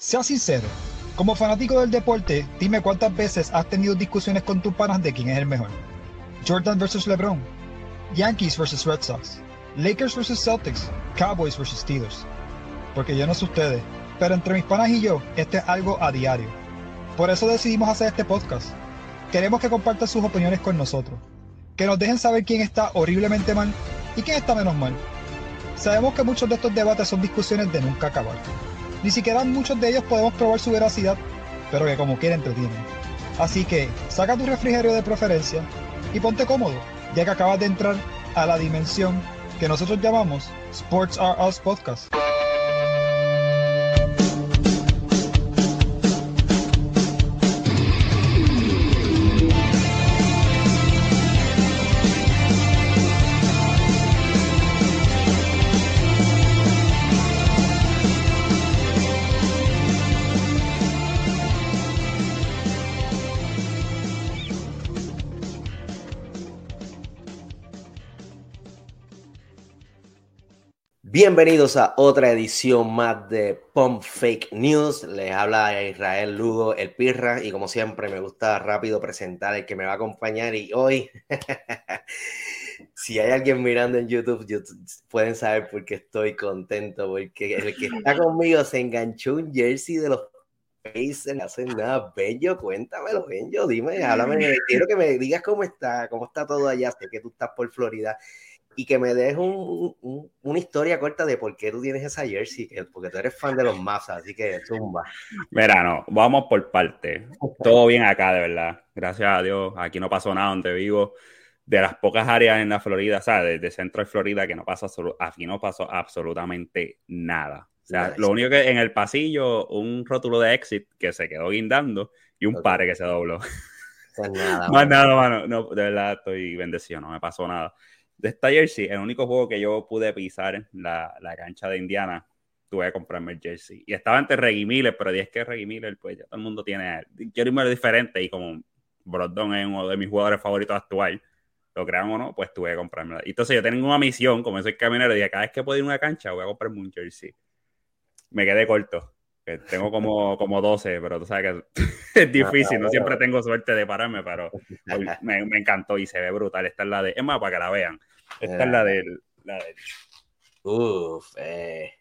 Sea sincero, como fanático del deporte, dime cuántas veces has tenido discusiones con tus panas de quién es el mejor. Jordan versus LeBron, Yankees versus Red Sox, Lakers versus Celtics, Cowboys versus Steelers. Porque yo no sé ustedes, pero entre mis panas y yo, este es algo a diario. Por eso decidimos hacer este podcast. Queremos que compartan sus opiniones con nosotros, que nos dejen saber quién está horriblemente mal y quién está menos mal. Sabemos que muchos de estos debates son discusiones de nunca acabar. Ni siquiera muchos de ellos podemos probar su veracidad, pero que como quiera entretienen. Así que saca tu refrigerio de preferencia y ponte cómodo, ya que acabas de entrar a la dimensión que nosotros llamamos Sports Are Us Podcast. Bienvenidos a otra edición más de Pump Fake News. Les habla Israel Lugo, el Pirra, y como siempre me gusta rápido presentar el que me va a acompañar. Y hoy, si hay alguien mirando en YouTube, pueden saber por qué estoy contento, porque el que está conmigo se enganchó un jersey de los Pacers, no hacen nada. Bello, cuéntamelo, Bello, dime, háblame, quiero que me digas cómo está, cómo está todo allá, sé que tú estás por Florida y que me dejes un, un, una historia corta de por qué tú tienes esa jersey, porque tú eres fan de los Mazas, así que zumba. Mira, no, vamos por parte. Todo bien acá, de verdad. Gracias a Dios, aquí no pasó nada donde vivo. De las pocas áreas en la Florida, o sea, desde centro de Florida, que no pasó, aquí no pasó absolutamente nada. O sea, lo único que en el pasillo, un rótulo de exit que se quedó guindando y un okay. que se dobló. Pues nada, Más nada, mano. No, de verdad estoy bendecido, no me pasó nada de esta jersey, el único juego que yo pude pisar la, la cancha de Indiana, tuve que comprarme el jersey. Y estaba entre Reggie Miller, pero es que Reggie Miller, pues ya todo el mundo tiene. Quiero irme diferente y como Brogdon es uno de mis jugadores favoritos actual, lo crean o no, pues tuve que comprarme. Entonces yo tengo una misión, como soy caminero, y cada vez que puedo ir a una cancha voy a comprarme un jersey. Me quedé corto. Tengo como, como 12, pero tú sabes que es difícil, no siempre tengo suerte de pararme, pero me, me encantó y se ve brutal. Esta es la de, es más, para que la vean. Esta es la del. La del... Uf, eh.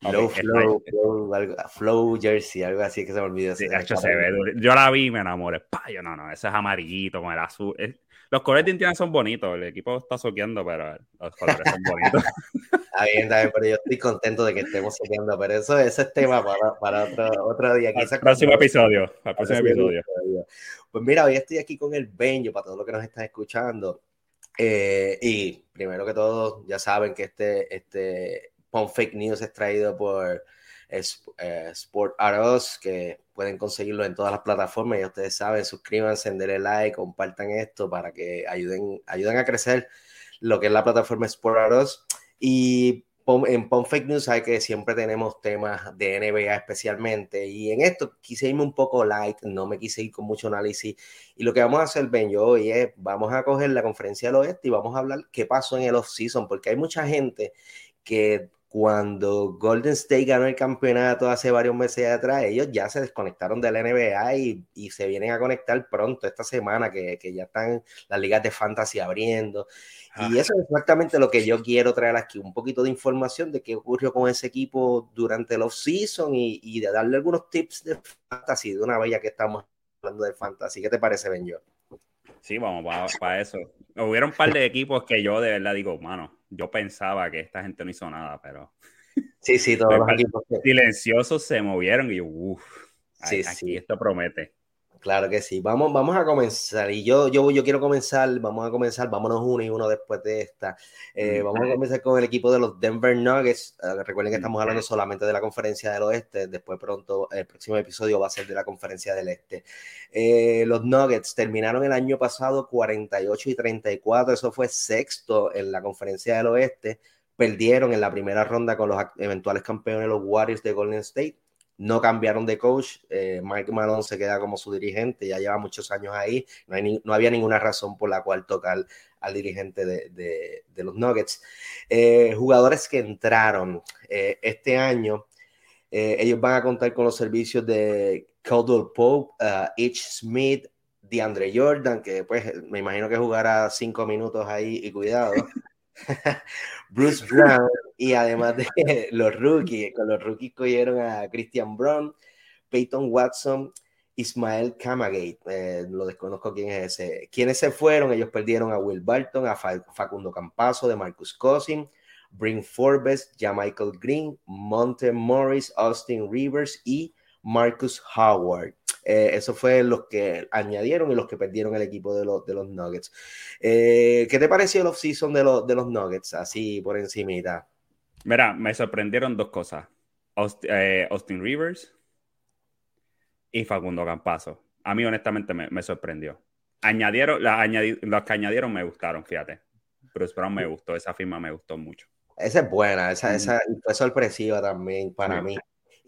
Flow, flow, flow, algo, flow, Jersey, algo así que se me olvidó. Sí, hecho, se ve Yo la vi y me enamoré. Pa, yo no, no, ese es amarillito con el azul. Es... Los colores de Indiana son bonitos. El equipo está soqueando, pero los colores son bonitos. Está bien, está bien, pero yo estoy contento de que estemos soqueando. Pero eso ese es tema para, para otro, otro día. Al próximo episodio. Al próximo episodio. episodio. Pues mira, hoy estoy aquí con el Benjo para todos los que nos están escuchando. Eh, y primero que todo, ya saben que este, este Pump Fake News es traído por Sport Aros, que pueden conseguirlo en todas las plataformas. Ya ustedes saben, suscríbanse, denle like, compartan esto para que ayuden, ayuden a crecer lo que es la plataforma Sport Aros. Y en Pump Fake News hay que siempre tenemos temas de NBA especialmente y en esto quise irme un poco light, no me quise ir con mucho análisis y lo que vamos a hacer, Ben, yo hoy es, vamos a coger la conferencia del oeste y vamos a hablar qué pasó en el off-season porque hay mucha gente que cuando Golden State ganó el campeonato hace varios meses atrás, ellos ya se desconectaron de la NBA y, y se vienen a conectar pronto esta semana, que, que, ya están las ligas de fantasy abriendo. Y eso es exactamente lo que yo quiero traer aquí, un poquito de información de qué ocurrió con ese equipo durante el off-season y, y, de darle algunos tips de fantasy, de una bella que estamos hablando de fantasy. ¿Qué te parece, Benjo? Sí, vamos para, eso. Hubiera un par de equipos que yo de verdad digo, mano, yo pensaba que esta gente no hizo nada, pero. Sí, sí, todos los equipos. Silenciosos se movieron y uff, sí, aquí sí. esto promete. Claro que sí. Vamos, vamos a comenzar. Y yo, yo, yo quiero comenzar, vamos a comenzar, vámonos uno y uno después de esta. Eh, vamos a comenzar con el equipo de los Denver Nuggets. Uh, recuerden que estamos hablando solamente de la conferencia del oeste. Después pronto, el próximo episodio va a ser de la conferencia del este. Eh, los Nuggets terminaron el año pasado 48 y 34. Eso fue sexto en la conferencia del oeste. Perdieron en la primera ronda con los eventuales campeones, los Warriors de Golden State no cambiaron de coach, eh, Mike Malone se queda como su dirigente, ya lleva muchos años ahí, no, había ninguna razón por la cual tocar al dirigente de, los Nuggets. Eh, jugadores que entraron eh, este año, ellos van a contar con los servicios de Caldwell Pope, uh, H. Smith, DeAndre Jordan, que pues me imagino que jugará cinco minutos ahí y cuidado. Bruce Brown y además de los rookies, con los rookies cogieron a Christian Brown, Peyton Watson, Ismael Kamagate, eh, lo desconozco quién es ese. ¿Quiénes se fueron? Ellos perdieron a Will Barton, a Facundo Campazo, de Marcus Cousin, Brin Forbes, Michael Green, Monte Morris, Austin Rivers y Marcus Howard. Eh, eso fue los que añadieron y los que perdieron el equipo de, los, de los Nuggets. Eh, ¿Qué te pareció el off-season de, los, de los Nuggets? Así por encimita. Mira, me sorprendieron dos cosas. Austin, eh, Austin Rivers y Facundo Campazo. A mí, honestamente, me, me sorprendió. Añadieron, la, añadi, los que añadieron me gustaron, fíjate. Bruce Brown me gustó, esa firma me gustó mucho. Esa es buena, esa, esa fue sorpresiva también para sí. mí.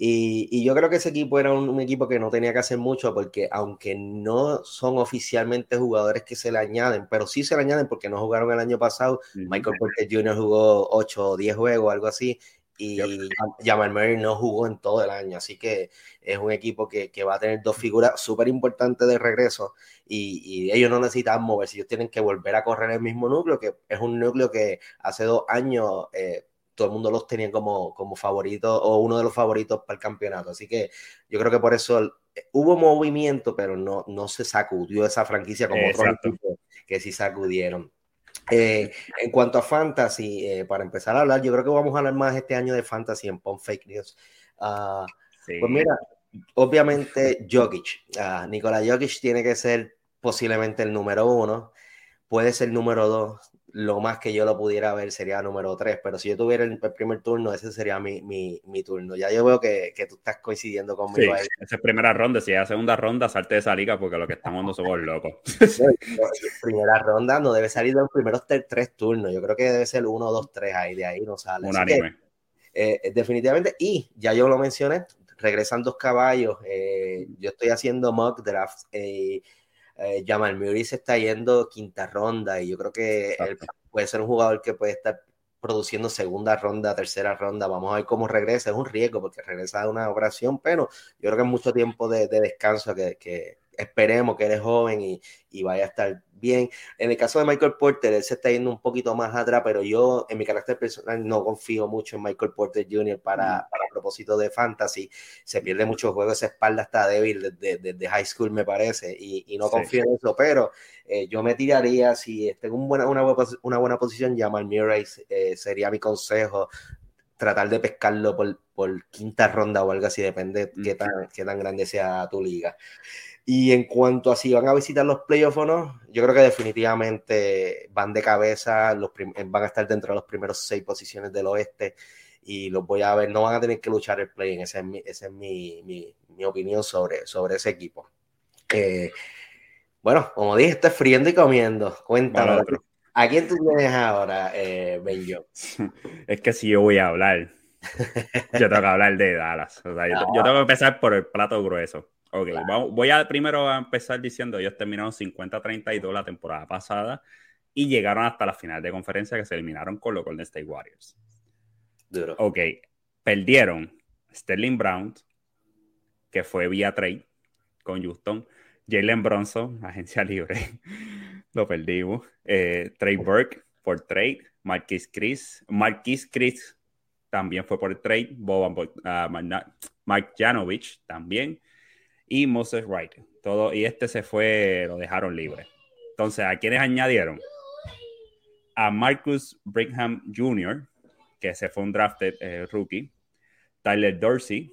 Y, y, yo creo que ese equipo era un, un, equipo que no tenía que hacer mucho porque aunque no son oficialmente jugadores que se le añaden, pero sí se le añaden porque no jugaron el año pasado. Michael Porter Jr. jugó 8 o 10 juegos, algo así, y. Jamal Murray no jugó en todo el año, así que es un equipo que, que va a tener dos figuras súper importantes de regreso y, y, ellos no necesitan moverse, ellos tienen que volver a correr el mismo núcleo, que es un núcleo que hace dos años... Eh, todo el mundo los tenía como, como favoritos o uno de los favoritos para el campeonato. Así que yo creo que por eso eh, hubo movimiento, pero no, no se sacudió esa franquicia como otros equipos que sí sacudieron. Eh, en cuanto a fantasy, eh, para empezar a hablar, yo creo que vamos a hablar más este año de fantasy en Pon Fake News. Uh, sí. Pues mira, obviamente Jokic, uh, Nikola Jokic tiene que ser posiblemente el número uno, puede ser el número dos, lo más que yo lo pudiera ver sería número 3, pero si yo tuviera el, primer turno, ese sería mi, mi, mi turno. Ya yo veo que, que, tú estás coincidiendo conmigo sí, ahí. Esa es primera ronda, si es segunda ronda, salte de esa liga porque lo que estamos no somos locos. primera ronda no debe salir de los primeros tres turnos, yo creo que debe ser 1, 2, 3 ahí, de ahí no sale. Un anime. Que, eh, definitivamente, y ya yo lo mencioné, regresan dos caballos, eh, yo estoy haciendo mock drafts, eh, eh, Jamal Murray se está yendo quinta ronda y yo creo que él puede ser un jugador que puede estar produciendo segunda ronda, tercera ronda. Vamos a ver cómo regresa. Es un riesgo porque regresa de una operación, pero yo creo que es mucho tiempo de, de descanso que, que, esperemos que eres joven y, y, vaya a estar bien. En el caso de Michael Porter, él se está yendo un poquito más atrás, pero yo en mi carácter personal no confío mucho en Michael Porter Jr. para, para propósito de fantasy. Se pierde mucho juego, esa espalda está débil desde, desde high school, me parece, y, y no confío sí. en eso, pero eh, yo me tiraría, si tengo un buena, una, una buena posición, Jamal Murray eh, sería mi consejo tratar de pescarlo por, por, quinta ronda o algo así, depende mm. qué, tan, qué tan grande sea tu liga. Y en cuanto a si van a visitar los playoffs o no, yo creo que definitivamente van de cabeza, los van a estar dentro de los primeros seis posiciones del oeste y los voy a ver, no van a tener que luchar el play, esa es mi, esa es mi, mi, mi opinión sobre, sobre ese equipo. Eh, bueno, como dije, estoy friendo y comiendo. Cuéntame, ¿a quién tú tienes ahora, eh? Es que si yo voy a hablar, yo tengo que hablar de Dallas. O sea, yo, yo tengo que empezar por el plato grueso. Ok, claro. voy a primero a empezar diciendo, ellos terminaron 50-32 la temporada pasada y llegaron hasta la final de conferencia que se eliminaron con los Golden State Warriors. Duro. Ok, perdieron Sterling Brown, que fue vía trade con Houston. Jalen Bronson, agencia libre, lo perdimos. Eh, Trey Burke por trade. Marquis Chris, Marquis Chris también fue por trade. Boban, uh, Mark Janovich también. Y Moses Wright. Todo, y este se fue, lo dejaron libre. Entonces, ¿a quiénes añadieron? A Marcus Brigham Jr., que se fue un drafted eh, rookie. Tyler Dorsey,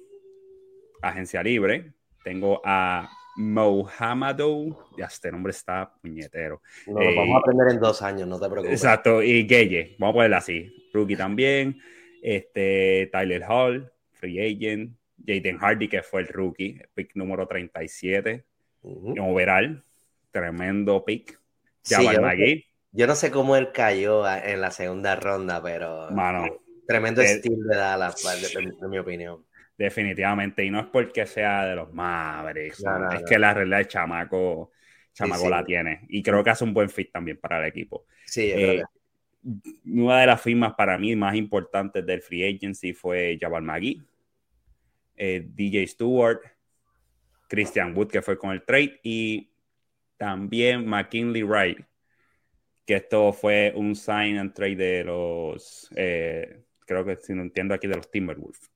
agencia libre. Tengo a Mohamedou, ya este nombre está puñetero. lo vamos a eh, aprender en dos años, no te preocupes. Exacto, y Geye, vamos a ponerlo así. Rookie también. Este, Tyler Hall, free agent. Jaden Hardy, que fue el rookie, pick número 37. Overall, tremendo pick. Sí, yo, no sé, yo, no sé cómo él cayó en la segunda ronda, pero Mano, tremendo estilo de Dallas, en mi opinión. Definitivamente, y no es porque sea de los Mavericks, es que la realidad el chamaco, chamaco la tiene. Y creo que hace un buen fit también para el equipo. Sí, eh, una de las firmas para mí más importantes del free agency fue Jabal Magui, eh, DJ Stewart, Christian Wood, que fue con el trade, y también McKinley Wright, que esto fue un sign and trade de los, eh, creo que si no entiendo aquí, de los Timberwolves.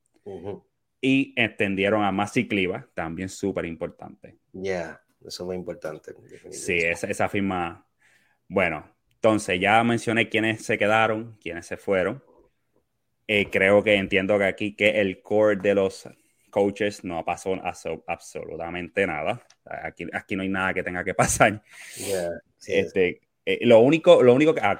Y extendieron a Masi Cliva, también súper importante. Ya, eso es muy importante. Sí, esa, esa firma. Bueno, entonces ya mencioné quiénes se quedaron, quiénes se fueron. Eh, creo que entiendo que aquí que el core de los coaches no pasó absolutamente nada. Aquí, aquí no hay nada que tenga que pasar. este, eh, lo único, lo único que, ah,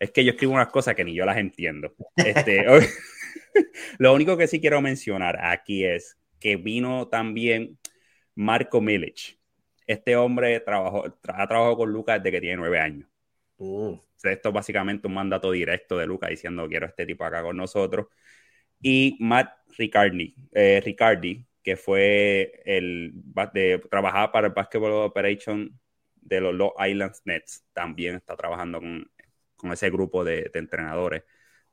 es que yo escribo unas cosas que ni yo las entiendo. Este, Lo único que sí quiero mencionar aquí es que vino también Marco Milic. Este hombre trabajó, ha trabajado con Lucas desde que tiene nueve años. Mm. Esto es básicamente un mandato directo de Lucas diciendo quiero este tipo acá con nosotros. Y Matt Ricardi, eh, Ricardi que fue el de trabajaba para el Basketball Operation de los Los Islands Nets, también está trabajando con, con ese grupo de, de entrenadores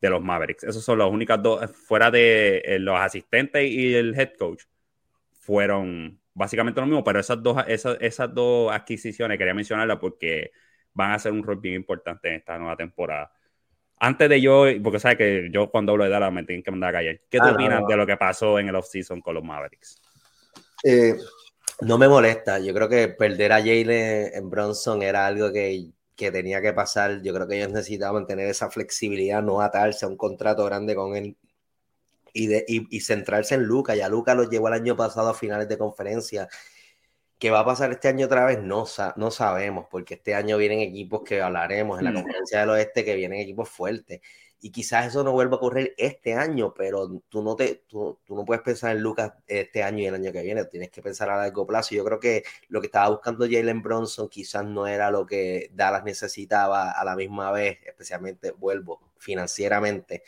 de los Mavericks. Esos son las únicas dos, fuera de eh, los asistentes y el head coach, fueron básicamente lo mismo, pero esas dos, esas, esas dos adquisiciones quería mencionarlas porque van a ser un rol bien importante en esta nueva temporada. Antes de yo, porque sabes que yo cuando hablo de Dallas me tienen que mandar a callar. ¿Qué tú ah, opinas de lo que pasó en el offseason con los Mavericks? Eh, no me molesta. Yo creo que perder a Jalen en Bronson era algo que que tenía que pasar. Yo creo que ellos necesitaban tener esa flexibilidad, no atarse a un contrato grande con él y, de, y, centrarse en Luca. Ya Luca lo llevó el año pasado a finales de conferencia. ¿Qué va a pasar este año otra vez? No, no sabemos, porque este año vienen equipos que hablaremos en la mm. conferencia del oeste, que vienen equipos fuertes y quizás eso no vuelva a ocurrir este año, pero tú no, te, tú, tú, no puedes pensar en Lucas este año y el año que viene, tienes que pensar a largo plazo. Yo creo que lo que estaba buscando Jalen Bronson quizás no era lo que Dallas necesitaba a la misma vez, especialmente, vuelvo, financieramente.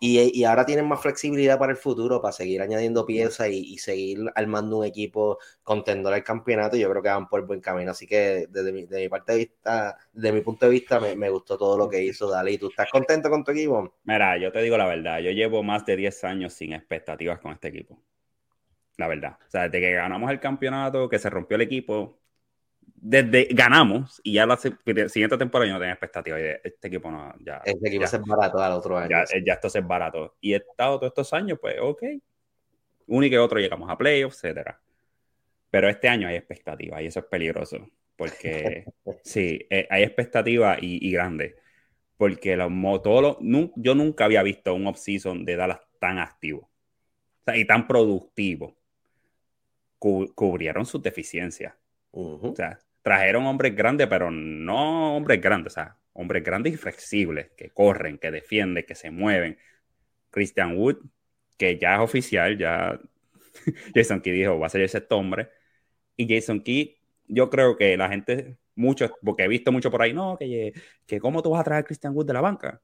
Y, y, ahora tienen más flexibilidad para el futuro, para seguir añadiendo piezas y, seguir armando un equipo contendor al campeonato. Yo creo que van por buen camino. Así que desde mi, de mi parte de vista, de mi punto de vista, me, me gustó todo lo que hizo Dalí. ¿Tú estás contento con tu equipo? Mira, yo te digo la verdad, yo llevo más de 10 años sin expectativas con este equipo. La verdad. O sea, desde que ganamos el campeonato, que se rompió el equipo, desde ganamos y ya la siguiente temporada yo no tenía expectativa. Este equipo no, ya. Este equipo es barato al otro año. Ya, ya esto es barato. Y he estado todos estos años, pues, ok. Uno y que otro llegamos a playoffs, etcétera. Pero este año hay expectativa y eso es peligroso. Porque sí, eh, hay expectativa y, y grande. Porque los, todos yo nunca había visto un off-season de Dallas tan activo o sea, y tan productivo. cubrieron sus deficiencias. O sea, trajeron hombres grandes, pero no hombres grandes, o sea, hombres grandes y flexibles, que corren, que defienden, que se mueven. Christian Wood, que ya es oficial, ya Jason Key dijo, va a ser ese hombre. Y Jason Key, yo creo que la gente, muchos, porque he visto mucho por ahí, no, que, que cómo tú vas a traer a Christian Wood de la banca.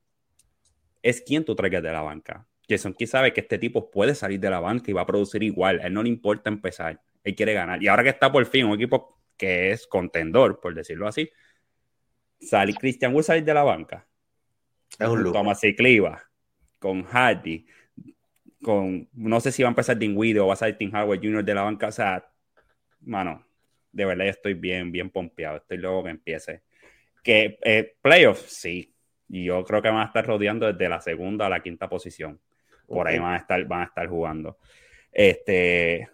Es quien tú traigas de la banca. Jason Key sabe que este tipo puede salir de la banca y va a producir igual. A él no le importa empezar. Él quiere ganar. Y ahora que está por fin un equipo que es contendor, por decirlo así, salir Christian Wood salir de la banca. Es un Thomas Cliva, con Hardy, con, no sé si va a empezar Dinwiddie o va a salir Tim Howard Jr. de la banca, o sea, mano, de verdad estoy bien, bien pompeado, estoy luego que empiece. Que eh, playoffs, sí, y yo creo que van a estar rodeando desde la segunda a la quinta posición. Por ahí van a estar, van a estar jugando. Este,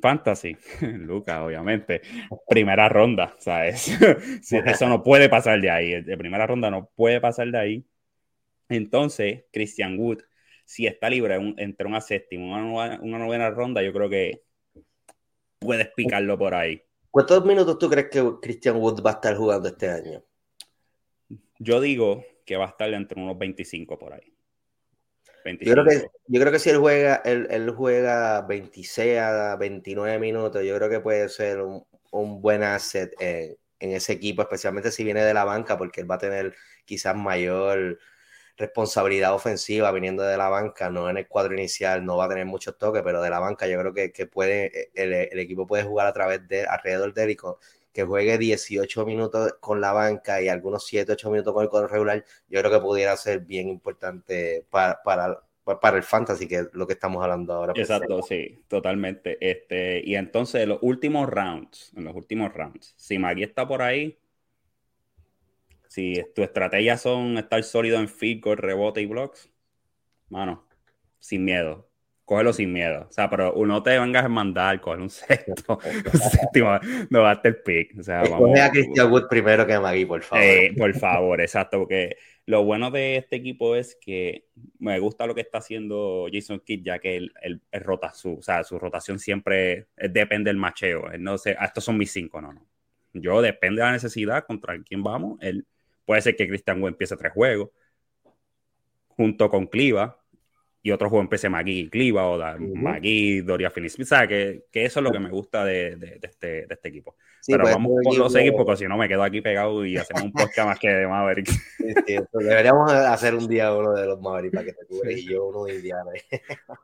Fantasy, Lucas, obviamente. Primera ronda, ¿sabes? Eso no puede pasar de ahí. De primera ronda no puede pasar de ahí. Entonces, Christian Wood, si está libre entre una séptima una, una novena ronda, yo creo que puedes picarlo por ahí. ¿Cuántos minutos tú crees que Christian Wood va a estar jugando este año? Yo digo que va a estar entre unos 25 por ahí. Yo, creo que, yo creo que si él juega, él, juega 26 a 29 minutos, yo creo que puede ser un, buen asset en, ese equipo, especialmente si viene de la banca, porque él va a tener quizás mayor responsabilidad ofensiva viniendo de la banca, no en el cuadro inicial, no va a tener muchos toques, pero de la banca yo creo que, puede, el, equipo puede jugar a través de, alrededor de él y que juegue 18 minutos con la banca y algunos 7, 8 minutos con el cuadro regular, yo creo que pudiera ser bien importante para, para, para el fantasy, que es lo que estamos hablando ahora. Exacto, sí, totalmente. Este, y entonces, los últimos rounds, en los últimos rounds, si Magui está por ahí, si tu estrategia son estar sólido en feed, con rebote y blocks, mano, sin miedo cógelo sin miedo. O sea, pero uno te vengas a mandar, coger un sexto, un séptimo, no a estar pick. O sea, vamos, a Christian Wood primero que a Magui, por favor. Eh, por favor, exacto, porque lo bueno de este equipo es que me gusta lo que está haciendo Jason Kidd, ya que él, rota su, o sea, su rotación siempre depende del macheo. Él no sé, ah, estos son mis cinco, no, no. Yo depende de la necesidad contra quién vamos. Él, puede ser que Christian Wood empiece tres juegos junto con Cliva y otro juego empecé Magui Cliva o da, Magui, Doria Finis. O sea, que, que, eso es lo que me gusta de, de, este, de este, equipo. Pero pues, vamos con los equipos, porque si no me quedo aquí pegado y hacemos un podcast más que de Maverick. Sí, deberíamos hacer un día uno de los Maverick para que te cubres y yo uno de Indiana.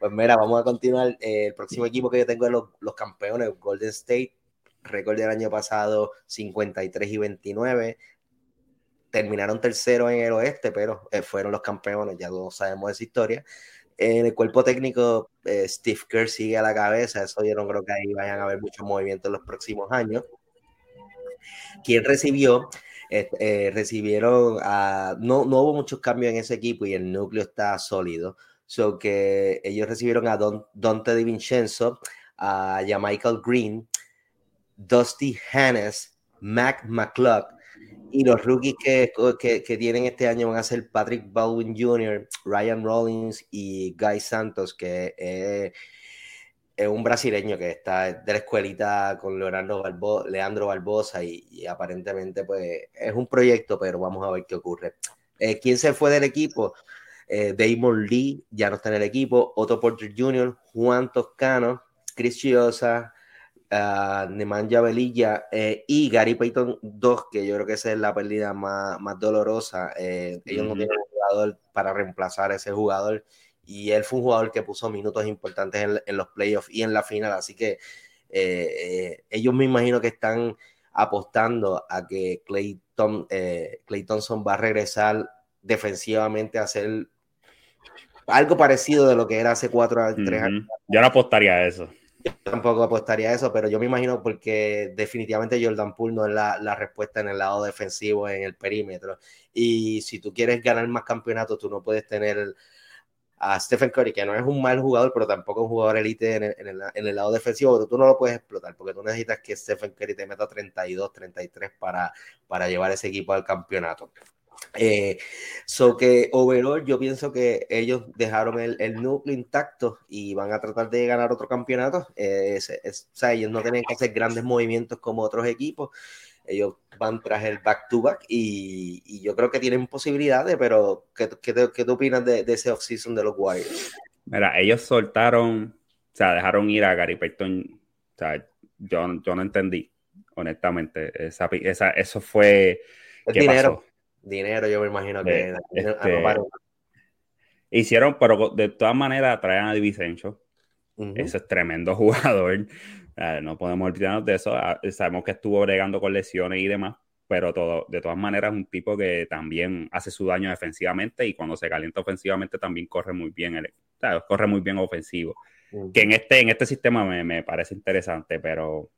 pues mira, vamos a continuar. Eh, el próximo equipo que yo tengo es los, los campeones, Golden State. Récord del año pasado 53 y 29 terminaron tercero en el oeste, pero eh, fueron los campeones, ya todos sabemos esa historia. En el cuerpo técnico, eh, Steve Kerr sigue a la cabeza, eso yo no creo que ahí vayan a haber muchos movimientos en los próximos años. ¿Quién recibió? Eh, recibieron, a, no, no hubo muchos cambios en ese equipo y el núcleo está sólido. So que ellos recibieron a Don, Dante DiVincenzo, a Michael Green, Dusty Hannes, Mac McCluck, y los rookies que, que, tienen este año van a ser Patrick Baldwin Jr., Ryan Rollins y Guy Santos, que es, un brasileño que está de la escuelita con Leonardo Leandro Barbosa y, aparentemente pues es un proyecto, pero vamos a ver qué ocurre. Eh, ¿Quién se fue del equipo? Eh, Damon Lee ya no está en el equipo, Otto Porter Jr., Juan Toscano, Chris Chiosa, uh, Nemanja Velilla eh, y Gary Payton 2, que yo creo que esa es la pérdida más, más dolorosa. Eh, ellos no tienen un jugador para reemplazar a ese jugador y él fue un jugador que puso minutos importantes en, en los playoffs y en la final, así que eh, ellos me imagino que están apostando a que Clay Thompson va a regresar defensivamente a hacer algo parecido de lo que era hace cuatro tres años. Yo no apostaría a eso. Yo tampoco apostaría a eso, pero yo me imagino porque definitivamente Jordan Poole no es la, la, respuesta en el lado defensivo, en el perímetro. Y si tú quieres ganar más campeonatos, tú no puedes tener a Stephen Curry, que no es un mal jugador, pero tampoco es un jugador elite en el, en el, lado defensivo, pero tú no lo puedes explotar, porque tú necesitas que Stephen Curry te meta 32, 33 para, para llevar ese equipo al campeonato. Eh, so que overall yo pienso que ellos dejaron el, el, núcleo intacto y van a tratar de ganar otro campeonato. Eh, o sea, ellos no tienen que hacer grandes movimientos como otros equipos. Ellos van tras el back-to-back y, y, yo creo que tienen posibilidades, pero ¿qué, qué, qué tú opinas de, de ese off-season de los Warriors? Mira, ellos soltaron, o sea, dejaron ir a Gary Payton. O sea, yo, yo no entendí, honestamente. Esa, esa, eso fue... El dinero. Pasó? Dinero, yo me imagino que este, hicieron, pero de todas maneras traen a Divisencho. Ese es tremendo jugador. no podemos olvidarnos de eso. Ah, sabemos que estuvo bregando con lesiones y demás. pero todo, de todas maneras es un tipo que también hace su daño defensivamente y cuando se calienta ofensivamente también corre muy bien, el, corre muy bien ofensivo. Que en este, en este sistema me, me, parece interesante, pero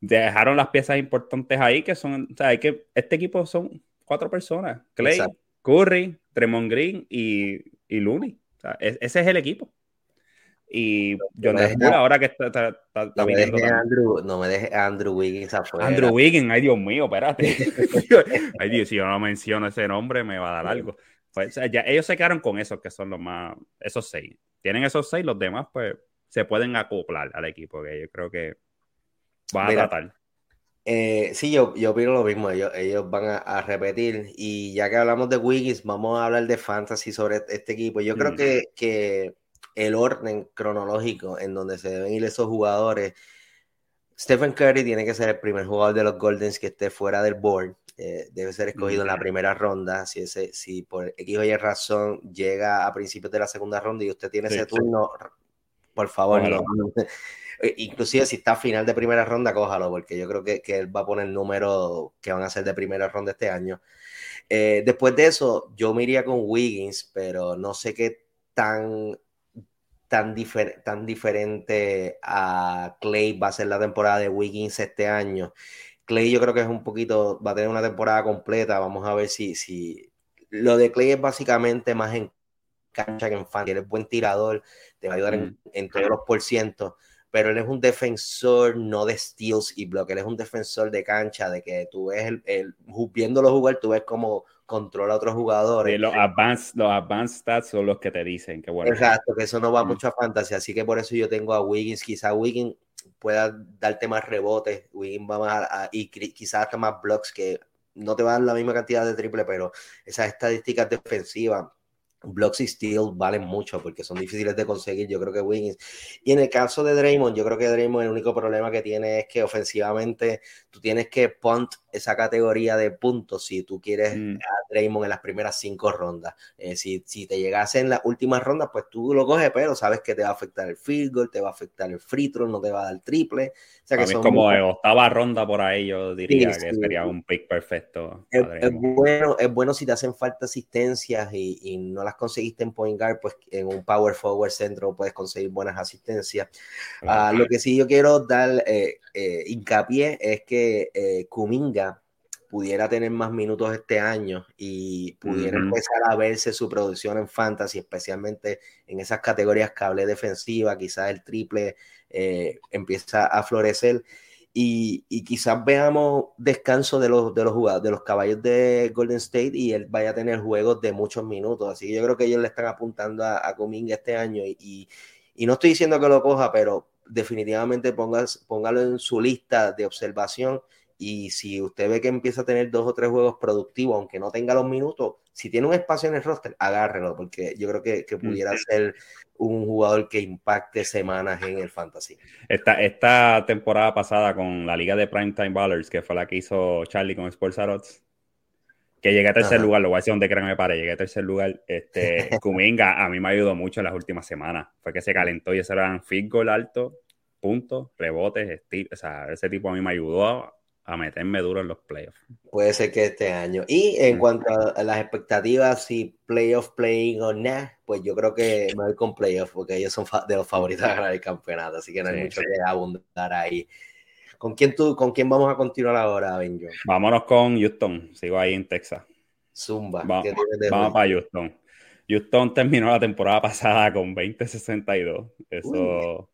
dejaron las piezas importantes ahí que son, o sea, hay que, este equipo son cuatro personas, Clay, Curry, Tremont Green y, y Looney. O sea, ese es el equipo. Y John ahora que está, está, está no, me deje Andrew, no me deje Andrew Wiggins afuera. Andrew Wiggins, ay Dios mío, espérate. ay Dios, si yo no menciono ese nombre me va a dar algo. Pues, ya, ellos se quedaron con esos que son los más, esos seis. Tienen esos seis, los demás pues se pueden acoplar al equipo, que yo creo que va a tratar. Eh, sí, yo, yo opino lo mismo, ellos, ellos van a, repetir y ya que hablamos de Wiggins, vamos a hablar de fantasy sobre este equipo. Yo creo mm. que, que el orden cronológico en donde se deben ir esos jugadores. Stephen Curry tiene que ser el primer jugador de los Goldens que esté fuera del board. Eh, debe ser escogido en la primera ronda. Si, ese, si por X o Y razón llega a principios de la segunda ronda y usted tiene ese turno, por favor, Inclusive si está a final de primera ronda, cójalo, porque yo creo que, que él va a poner números que van a ser de primera ronda este año. Eh, después de eso, yo me iría con Wiggins, pero no sé qué tan tan, tan diferente a Clay va a ser la temporada de Wiggins este año. Clay yo creo que es un poquito, va a tener una temporada completa, vamos a ver si, si lo de Clay es básicamente más en cancha que en fan, él es buen tirador, te va a ayudar en, mm. todos los por ciento, pero él es un defensor no de steals y block, él es un defensor de cancha, de que tú ves el, el viéndolo jugar, tú ves como controla a otros jugadores. los advanced, los advanced stats son los que te dicen que bueno. Exacto, que eso no va mucho a fantasy, así que por eso yo tengo a Wiggins, quizá Wiggins pueda darte más rebotes, Wiggins va más a, y quizás hasta más blocks que no te va a dar la misma cantidad de triple, pero esas estadísticas defensivas blocks y steel valen mucho porque son difíciles de conseguir, yo creo que Wiggins. Y en el caso de Draymond, yo creo que Draymond el único problema que tiene es que ofensivamente tú tienes que punt esa categoría de puntos si tú quieres mm. a Draymond en las primeras cinco rondas. Eh, si, si, te llegase en las últimas rondas, pues tú lo coges, pero sabes que te va a afectar el field goal, te va a afectar el free throw, no te va a dar triple. O sea que son como en octava ronda por ahí, yo diría que sería un pick perfecto. Es, bueno, es bueno si te hacen falta asistencias y, y no las conseguiste en point guard, pues en un power forward centro puedes conseguir buenas asistencias. Ah, lo que sí yo quiero dar eh, eh, hincapié es que eh, Kuminga pudiera tener más minutos este año y pudiera empezar a verse su producción en fantasy, especialmente en esas categorías cable defensiva, quizás el triple empieza a florecer y, quizás veamos descanso de los, de los jugadores, de los caballos de Golden State y él vaya a tener juegos de muchos minutos. Así que yo creo que ellos le están apuntando a, a este año y, y, no estoy diciendo que lo coja, pero definitivamente pongas, póngalo en su lista de observación y si usted ve que empieza a tener dos o tres juegos productivos, aunque no tenga los minutos, si tiene un espacio en el roster, agárrelo, porque yo creo que, que pudiera ser un jugador que impacte semanas en el fantasy. Esta, esta temporada pasada con la liga de Primetime Ballers, que fue la que hizo Charlie con Sports Arots, que llegué a tercer lugar, lo voy a decir donde crean me pare, llegué a tercer lugar, este, Kuminga a mí me ayudó mucho en las últimas semanas, fue que se calentó y ese eran field goal alto, puntos, rebotes, o sea, ese tipo a mí me ayudó a meterme duro en los playoffs. Puede ser que este año. Y en mm. cuanto a las expectativas, si playoff playing o nah, pues yo creo que me voy con playoff, porque ellos son de los favoritos a ganar el campeonato, así que no hay mucho que abundar ahí. ¿Con quién, tú, ¿Con quién vamos a continuar ahora, Benjo? Vámonos con Houston, sigo ahí en Texas. Zumba. vamos para Houston. Houston terminó la temporada pasada con 20-62. Eso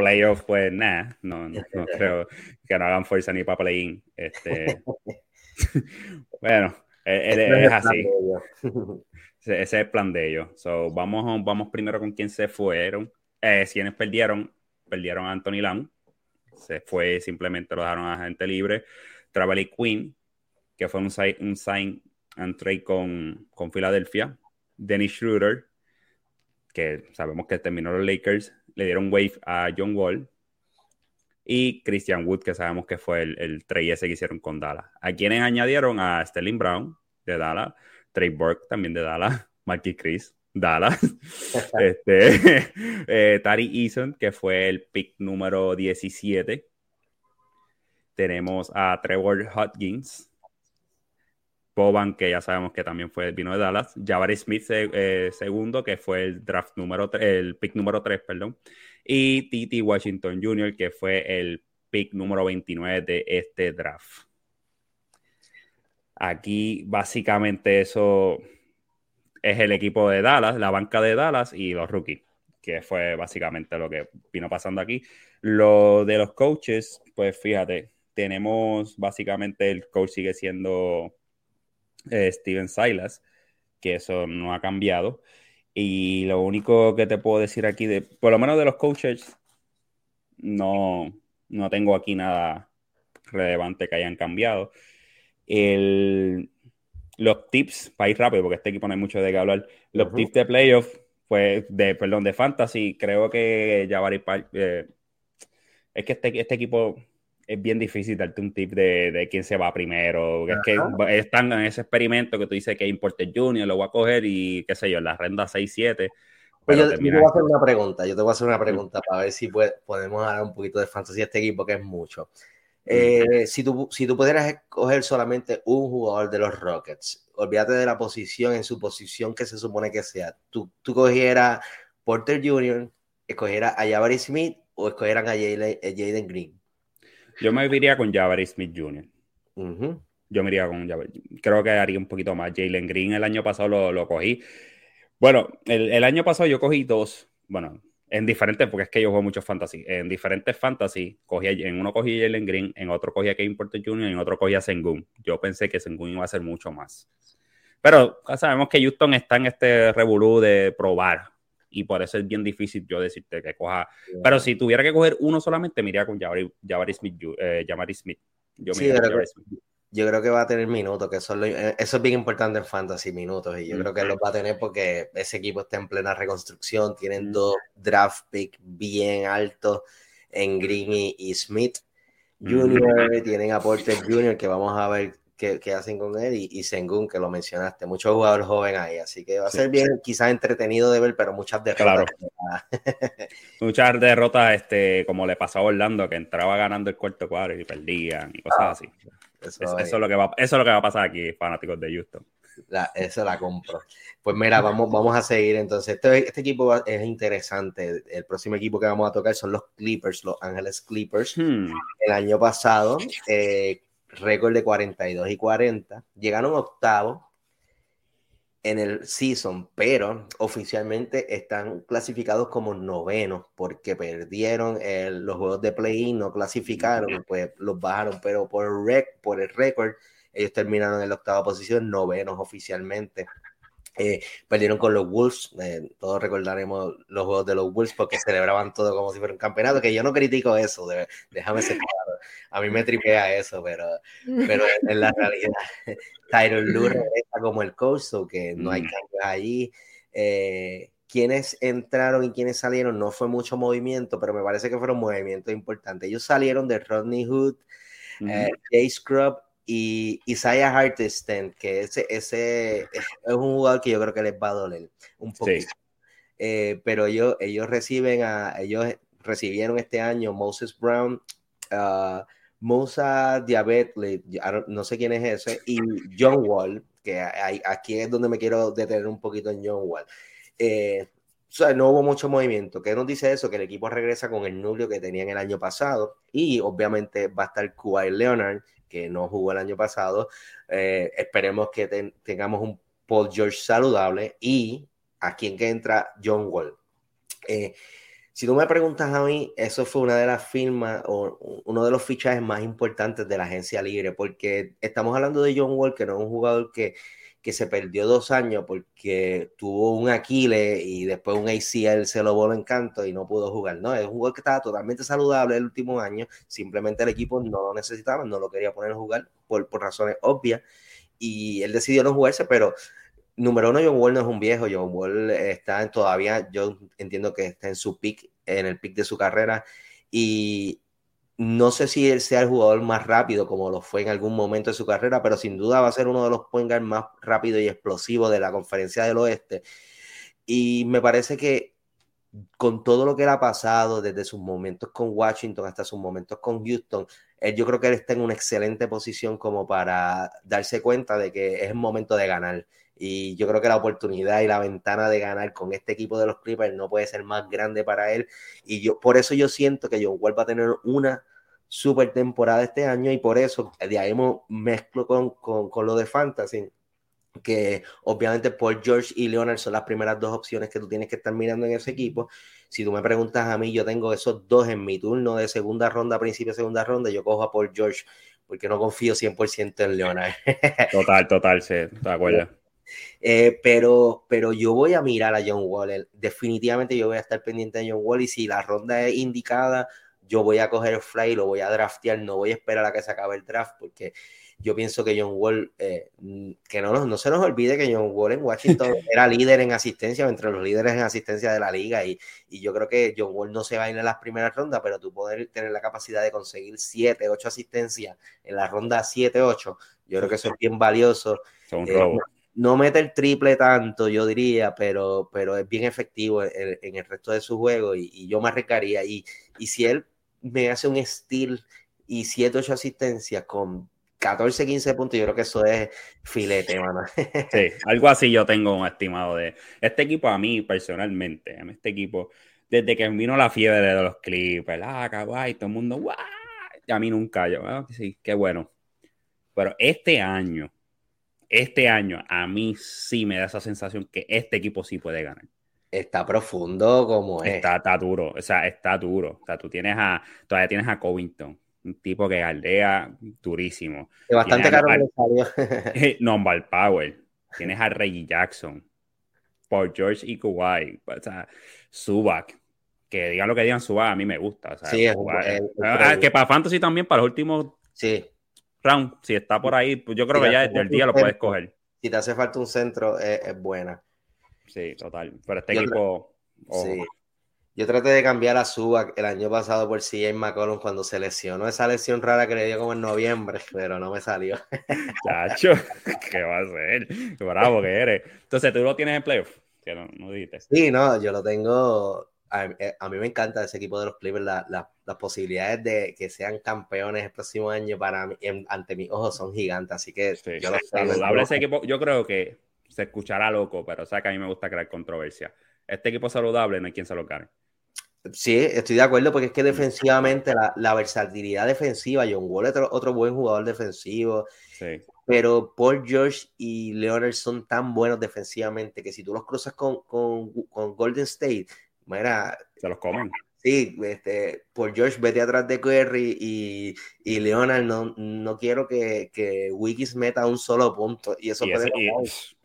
playoff, pues nada, no, no, creo que no hagan fuerza ni para play-in. Este, bueno, e, e, es, así. Ese es el plan de ellos. So, vamos, vamos primero con quién se fueron. Eh, quienes perdieron, perdieron a Anthony Lamb. Se fue, simplemente lo dejaron a gente libre. Travely Queen, que fue un, un sign and trade con, con Filadelfia. Dennis Schroeder, que sabemos que terminó los Lakers le dieron wave a John Wall y Christian Wood, que sabemos que fue el, el trade ese que hicieron con Dallas. A quienes añadieron a Sterling Brown de Dallas, Trey Burke también de Dallas, Marquis Chris, Dallas, este, eh, Tari Eason, que fue el pick número 17. tenemos a Trevor Hodgins, Boban, que ya sabemos que también fue vino de Dallas, Jabari Smith eh, segundo, que fue el draft número el pick número 3, perdón, y Titi Washington Jr., que fue el pick número 29 de este draft. Aquí básicamente eso es el equipo de Dallas, la banca de Dallas y los rookies, que fue básicamente lo que vino pasando aquí. Lo de los coaches, pues fíjate, tenemos básicamente el coach sigue siendo eh, Steven Silas, que eso no ha cambiado. Y lo único que te puedo decir aquí, de, por lo menos de los coaches, no, no tengo aquí nada relevante que hayan cambiado. El, los tips, para ir rápido, porque este equipo no hay mucho de qué hablar, los tips de playoff, pues, de, perdón, de fantasy, creo que Jabari eh, es que este, este equipo es bien difícil darte un tip de, de quién se va primero. Es que están en ese experimento que tú dices que Importer Junior lo voy a coger y qué sé yo, la renda 6-7. Pues yo, te voy a hacer una pregunta, yo te voy a hacer una pregunta para ver si podemos dar un poquito de fantasía a este equipo, que es mucho. Eh, si, tú, si tú pudieras escoger solamente un jugador de los Rockets, olvídate de la posición en su posición que se supone que sea. Tú, tú cogieras Porter Jr., escogieras a Jabari Smith o escogieran a Jaden Green. Yo me iría con Jabari Smith Jr. Yo me iría con Jabari. Creo que haría un poquito más. Jalen Green el año pasado lo, lo cogí. Bueno, el, el, año pasado yo cogí dos. Bueno, en diferentes, porque es que yo juego mucho fantasy. En diferentes fantasy, cogí, en uno cogí Jalen Green, en otro cogí a Kevin Porter Jr., en otro cogí a Sengun. Yo pensé que Sengun iba a ser mucho más. Pero sabemos que Houston está en este revolú de probar y por eso es bien difícil yo decirte que coja. Pero si tuviera que coger uno solamente, me iría con Jabari, Smith. Eh, Smith. Yo, yo creo que va a tener minutos, que eso es, eh, eso es bien importante en Fantasy, minutos, y yo creo que los va a tener porque ese equipo está en plena reconstrucción, tienen dos draft picks bien altos en Green y, Smith. Junior, tienen a Porter Junior, que vamos a ver que, hacen con él y, Sengun, que lo mencionaste, muchos jugadores jóvenes ahí, así que va a ser bien, quizás entretenido de ver, pero muchas derrotas. muchas derrotas, este, como le pasó a Orlando, que entraba ganando el cuarto cuadro y perdían y cosas ah, así. Eso, es, lo que va, eso es lo que va a pasar aquí, fanáticos de Houston. eso la compro. Pues mira, vamos, vamos a seguir entonces. Este, este, equipo es interesante. El próximo equipo que vamos a tocar son los Clippers, los Ángeles Clippers. Hmm. El año pasado, eh, récord de 42 y 40. Llegaron octavo en el season, pero oficialmente están clasificados como novenos porque perdieron los juegos de play-in, no clasificaron, pues los bajaron, pero por, rec, por el récord, ellos terminaron en la octava posición, novenos oficialmente. Eh, perdieron con los Wolves, eh, todos recordaremos los juegos de los Wolves porque celebraban todo como si fuera un campeonato, que yo no critico eso, déjame ser claro, a mí me tripea eso, pero, pero en la realidad, Tyron Lue regresa como el coach, o que no hay mm. cambios allí. Eh, quienes entraron y quienes salieron, no fue mucho movimiento, pero me parece que fueron movimientos importantes. Ellos salieron de Rodney Hood, Jay Scrub y Isaiah Harteston, que ese, ese es un jugador que yo creo que les va a doler un poquito. Eh, pero ellos, ellos reciben a, ellos recibieron este año Moses Brown, uh, Musa no sé quién es ese, y John Wall, que aquí es donde me quiero detener un poquito en John Wall. Eh, o sea, no hubo mucho movimiento. ¿Qué nos dice eso? Que el equipo regresa con el núcleo que tenían el año pasado y obviamente va a estar Kuwait Leonard, que no jugó el año pasado. Eh, esperemos que tengamos un Paul George saludable y aquí en que entra John Wall. Eh, si tú me preguntas a mí, eso fue una de las firmas o uno de los fichajes más importantes de la agencia libre, porque estamos hablando de John Wall, que no es un jugador que que se perdió dos años porque tuvo un Aquiles y después un ACL se lo voló en canto y no pudo jugar. No, es un jugador que estaba totalmente saludable el último año, simplemente el equipo no lo necesitaba, no lo quería poner a jugar por, por razones obvias y él decidió no jugarse, pero número uno, John Wall no es un viejo, John Wall está en, todavía, yo entiendo que está en su pick, en el pick de su carrera y no sé si él sea el jugador más rápido como lo fue en algún momento de su carrera, pero sin duda va a ser uno de los point más rápidos y explosivos de la conferencia del oeste. Y me parece que con todo lo que él ha pasado, desde sus momentos con Washington hasta sus momentos con Houston, yo creo que él está en una excelente posición como para darse cuenta de que es el momento de ganar. Y yo creo que la oportunidad y la ventana de ganar con este equipo de los Clippers no puede ser más grande para él. Y yo, por eso yo siento que John Wall va a tener una super temporada este año y por eso de ahí mezclo con, con, con lo de Fantasy que obviamente Paul George y Leonard son las primeras dos opciones que tú tienes que estar mirando en ese equipo. Si tú me preguntas a mí, yo tengo esos dos en mi turno de segunda ronda, principio de segunda ronda, yo cojo a Paul George porque no confío 100% en Leonard. Total, total, sí, te acuerdas. Eh, pero, pero yo voy a mirar a John Wall. Definitivamente yo voy a estar pendiente de John Wall y si la ronda es indicada, yo voy a coger el fly y lo voy a draftear. No voy a esperar a que se acabe el draft porque yo pienso que John Wall, eh, que no, no se nos olvide que John Wall en Washington era líder en asistencia, entre los líderes en asistencia de la liga, y, y, yo creo que John Wall no se va a ir en las primeras rondas, pero tú poder tener la capacidad de conseguir 7, 8 asistencias en la ronda 7, 8, yo creo que eso es bien valioso. Son eh, no, mete el triple tanto, yo diría, pero, pero es bien efectivo en, el resto de su juego y, y yo me arriesgaría. Y, y si él me hace un steal y 7, 8 asistencias con 14, 15 puntos, yo creo que eso es filete, mano. sí, algo así yo tengo un estimado de este equipo a mí personalmente, a mí este equipo, desde que vino la fiebre de los Clippers, ah, kawaii, todo el mundo, ¡guau! a mí nunca, yo, ah, sí, qué bueno. Pero este año, este año, a mí sí me da esa sensación que este equipo sí puede ganar. Está profundo como es. Está, está duro, o sea, está duro. O sea, tú tienes a, todavía tienes a Covington, un tipo que aldea durísimo. bastante caro le salió. Non Power. Tienes a Reggie Jackson. Por George y Kuwait. O sea, Subak. Que digan lo que digan Subak, a mí me gusta. sí, es, ah, que para Fantasy también, para los últimos sí. round, si está por ahí, pues yo creo que ya desde el día lo puedes coger. Si te hace falta un centro, es, buena. Sí, total. Pero este equipo. Sí. Yo traté de cambiar a Suba el año pasado por CJ McCollum cuando se lesionó esa lesión rara que le dio como en noviembre, pero no me salió. Chacho, ¿qué va a ser? Qué bravo que eres. Entonces, ¿tú lo tienes en playoff? Que no, no dijiste. Sí, no, yo lo tengo. A, eh, mí me encanta ese equipo de los Clippers. las posibilidades de que sean campeones el próximo año para mí, ante mis ojos son gigantes. Así que yo lo saludable ese equipo. Yo creo que se escuchará loco, pero o sea que a mí me gusta crear controversia. Este equipo saludable no hay quien se lo gane. Sí, estoy de acuerdo porque es que defensivamente la, versatilidad defensiva, John Wall es otro, buen jugador defensivo, pero Paul George y Leonard son tan buenos defensivamente que si tú los cruzas con, con, Golden State, mira, se los comen. Sí, este, Paul George vete atrás de Curry y, y Leonard no, no quiero que, que Wikis meta un solo punto y eso puede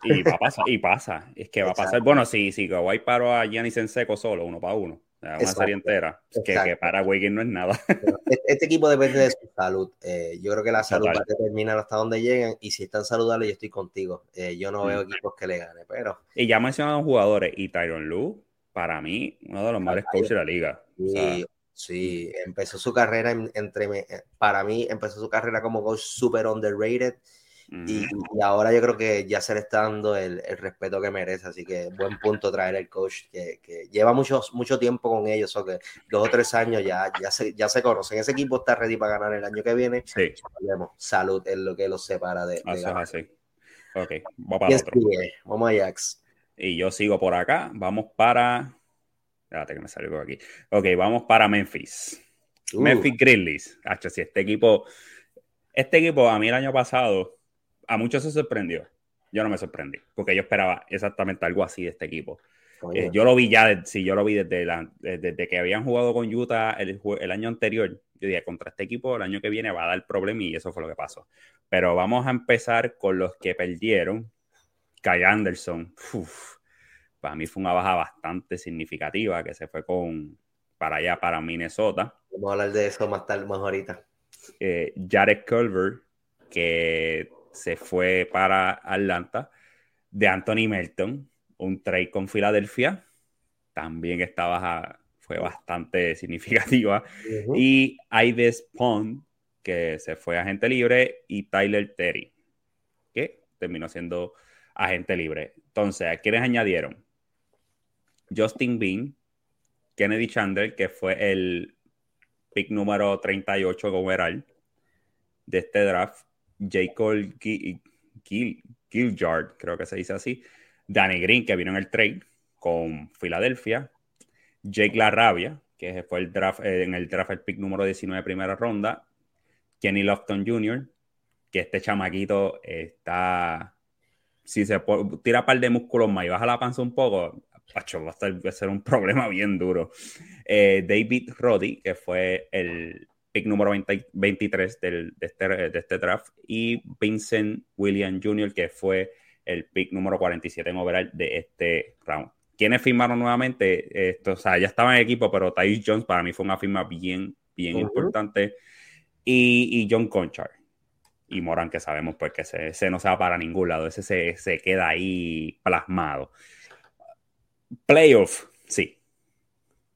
y, va a pasar, y pasa, es que va a pasar, bueno, si, si Kawhi paró a Giannis en seco solo, uno para uno una serie entera, que, para Wiggins no es nada. Este, este, equipo depende de su salud. Eh, yo creo que la salud va a determinar hasta dónde llegan y si están saludables, yo estoy contigo. Eh, yo no veo mm. equipos que le gane, pero... Y ya mencionado jugadores, y Tyron Lu, para mí, uno de los mejores coaches de la liga. Sí, sí, empezó su carrera entre... Eh, para mí, empezó su carrera como coach super underrated y, ahora yo creo que ya se le está dando el, respeto que merece, así que buen punto traer el coach que, lleva mucho, mucho tiempo con ellos, o que dos o tres años ya, ya, se, ya se conocen. Ese equipo está ready para ganar el año que viene. Sí. Salud es lo que los separa de, de Ok, vamos para otro. Vamos a Jax. Y yo sigo por acá. Vamos para. Espérate que me salió por aquí. Ok, vamos para Memphis. Uh. Memphis Grizzlies. si este equipo. Este equipo, a mí el año pasado, a muchos se sorprendió. Yo no me sorprendí, porque yo esperaba exactamente algo así de este equipo. Eh, yo lo vi ya, sí, yo lo vi desde, desde que habían jugado con Utah el, el, año anterior. Yo dije, contra este equipo el año que viene va a dar problema y eso fue lo que pasó. Pero vamos a empezar con los que perdieron. Kai Anderson, para mí fue una baja bastante significativa que se fue con para allá, para Minnesota. Vamos a hablar de eso más tarde, más ahorita. Eh, Jared Culver, que se fue para Atlanta. De Anthony Melton, un trade con Filadelfia, también estaba, fue bastante significativa. Y Ives Pond, que se fue agente libre, y Tyler Terry, que terminó siendo agente libre. Entonces, ¿a quiénes añadieron? Justin Bean, Kennedy Chandler, que fue el pick número 38 overall de este draft. J. Cole Gilliard, creo que se dice así. Danny Green, que vino en el trade con Filadelfia. Jake Larrabia, que fue el draft, eh, en el draft el pick número 19 primera ronda. Kenny Lofton Jr., que este chamaquito está. Si se tira un par de músculos más y baja la panza un poco, va, a ser un problema bien duro. Eh, David Roddy, que fue el pick número 23 del, de, este, de este draft, y Vincent William Jr., que fue el pick número 47 en overall de este round. ¿Quiénes firmaron nuevamente? Esto, o sea, ya estaba en equipo, pero Tyus Jones para mí fue una firma bien, bien importante. Y, John Conchar. Y Moran, que sabemos pues que se, no se va para ningún lado. Ese se, se queda ahí plasmado. Playoff, sí.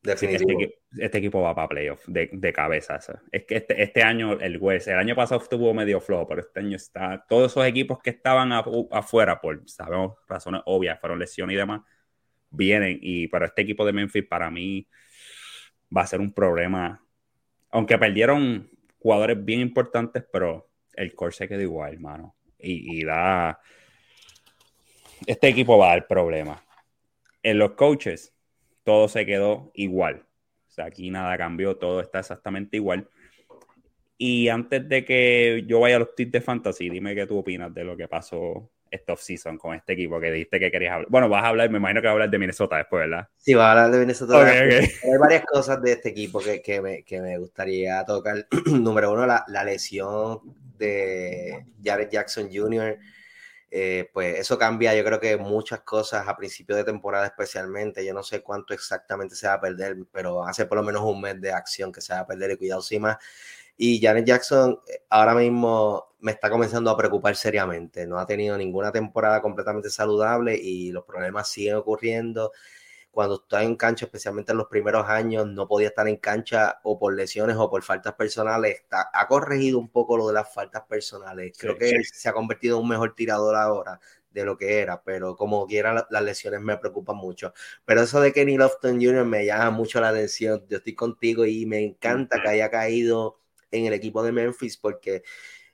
Definitivamente. Este, este, equipo va para playoff de, de cabeza. Es que este, este, año, el West, el año pasado estuvo medio flojo, pero este año está. Todos esos equipos que estaban afuera, por sabemos razones obvias, fueron lesiones y demás, vienen. Y para este equipo de Memphis, para mí, va a ser un problema. Aunque perdieron jugadores bien importantes, pero el core se queda igual, hermano. Y, y da. Este equipo va a dar problemas en los coaches, todo se quedó igual. O sea, aquí nada cambió, todo está exactamente igual. Y antes de que yo vaya a los tips de fantasy, dime qué tú opinas de lo que pasó esta off-season con este equipo que dijiste que querías hablar. Bueno, vas a hablar, me imagino que vas a hablar de Minnesota después, ¿verdad? Sí, vas a hablar de Minnesota. Hay varias cosas de este equipo que, que, me, que me, gustaría tocar. Número uno, la, la lesión de Jared Jackson Jr., eh, pues eso cambia, yo creo que muchas cosas a principio de temporada especialmente, yo no sé cuánto exactamente se va a perder, pero hace por lo menos un mes de acción que se va a perder y cuidado encima. Y Janet Jackson eh, ahora mismo me está comenzando a preocupar seriamente, no ha tenido ninguna temporada completamente saludable y los problemas siguen ocurriendo cuando está en cancha, especialmente en los primeros años, no podía estar en cancha o por lesiones o por faltas personales. Está, ha corregido un poco lo de las faltas personales. Creo que se ha convertido en un mejor tirador ahora de lo que era, pero como quiera las lesiones me preocupan mucho. Pero eso de Kenny Lofton Jr. me llama mucho la atención. Yo estoy contigo y me encanta que haya caído en el equipo de Memphis porque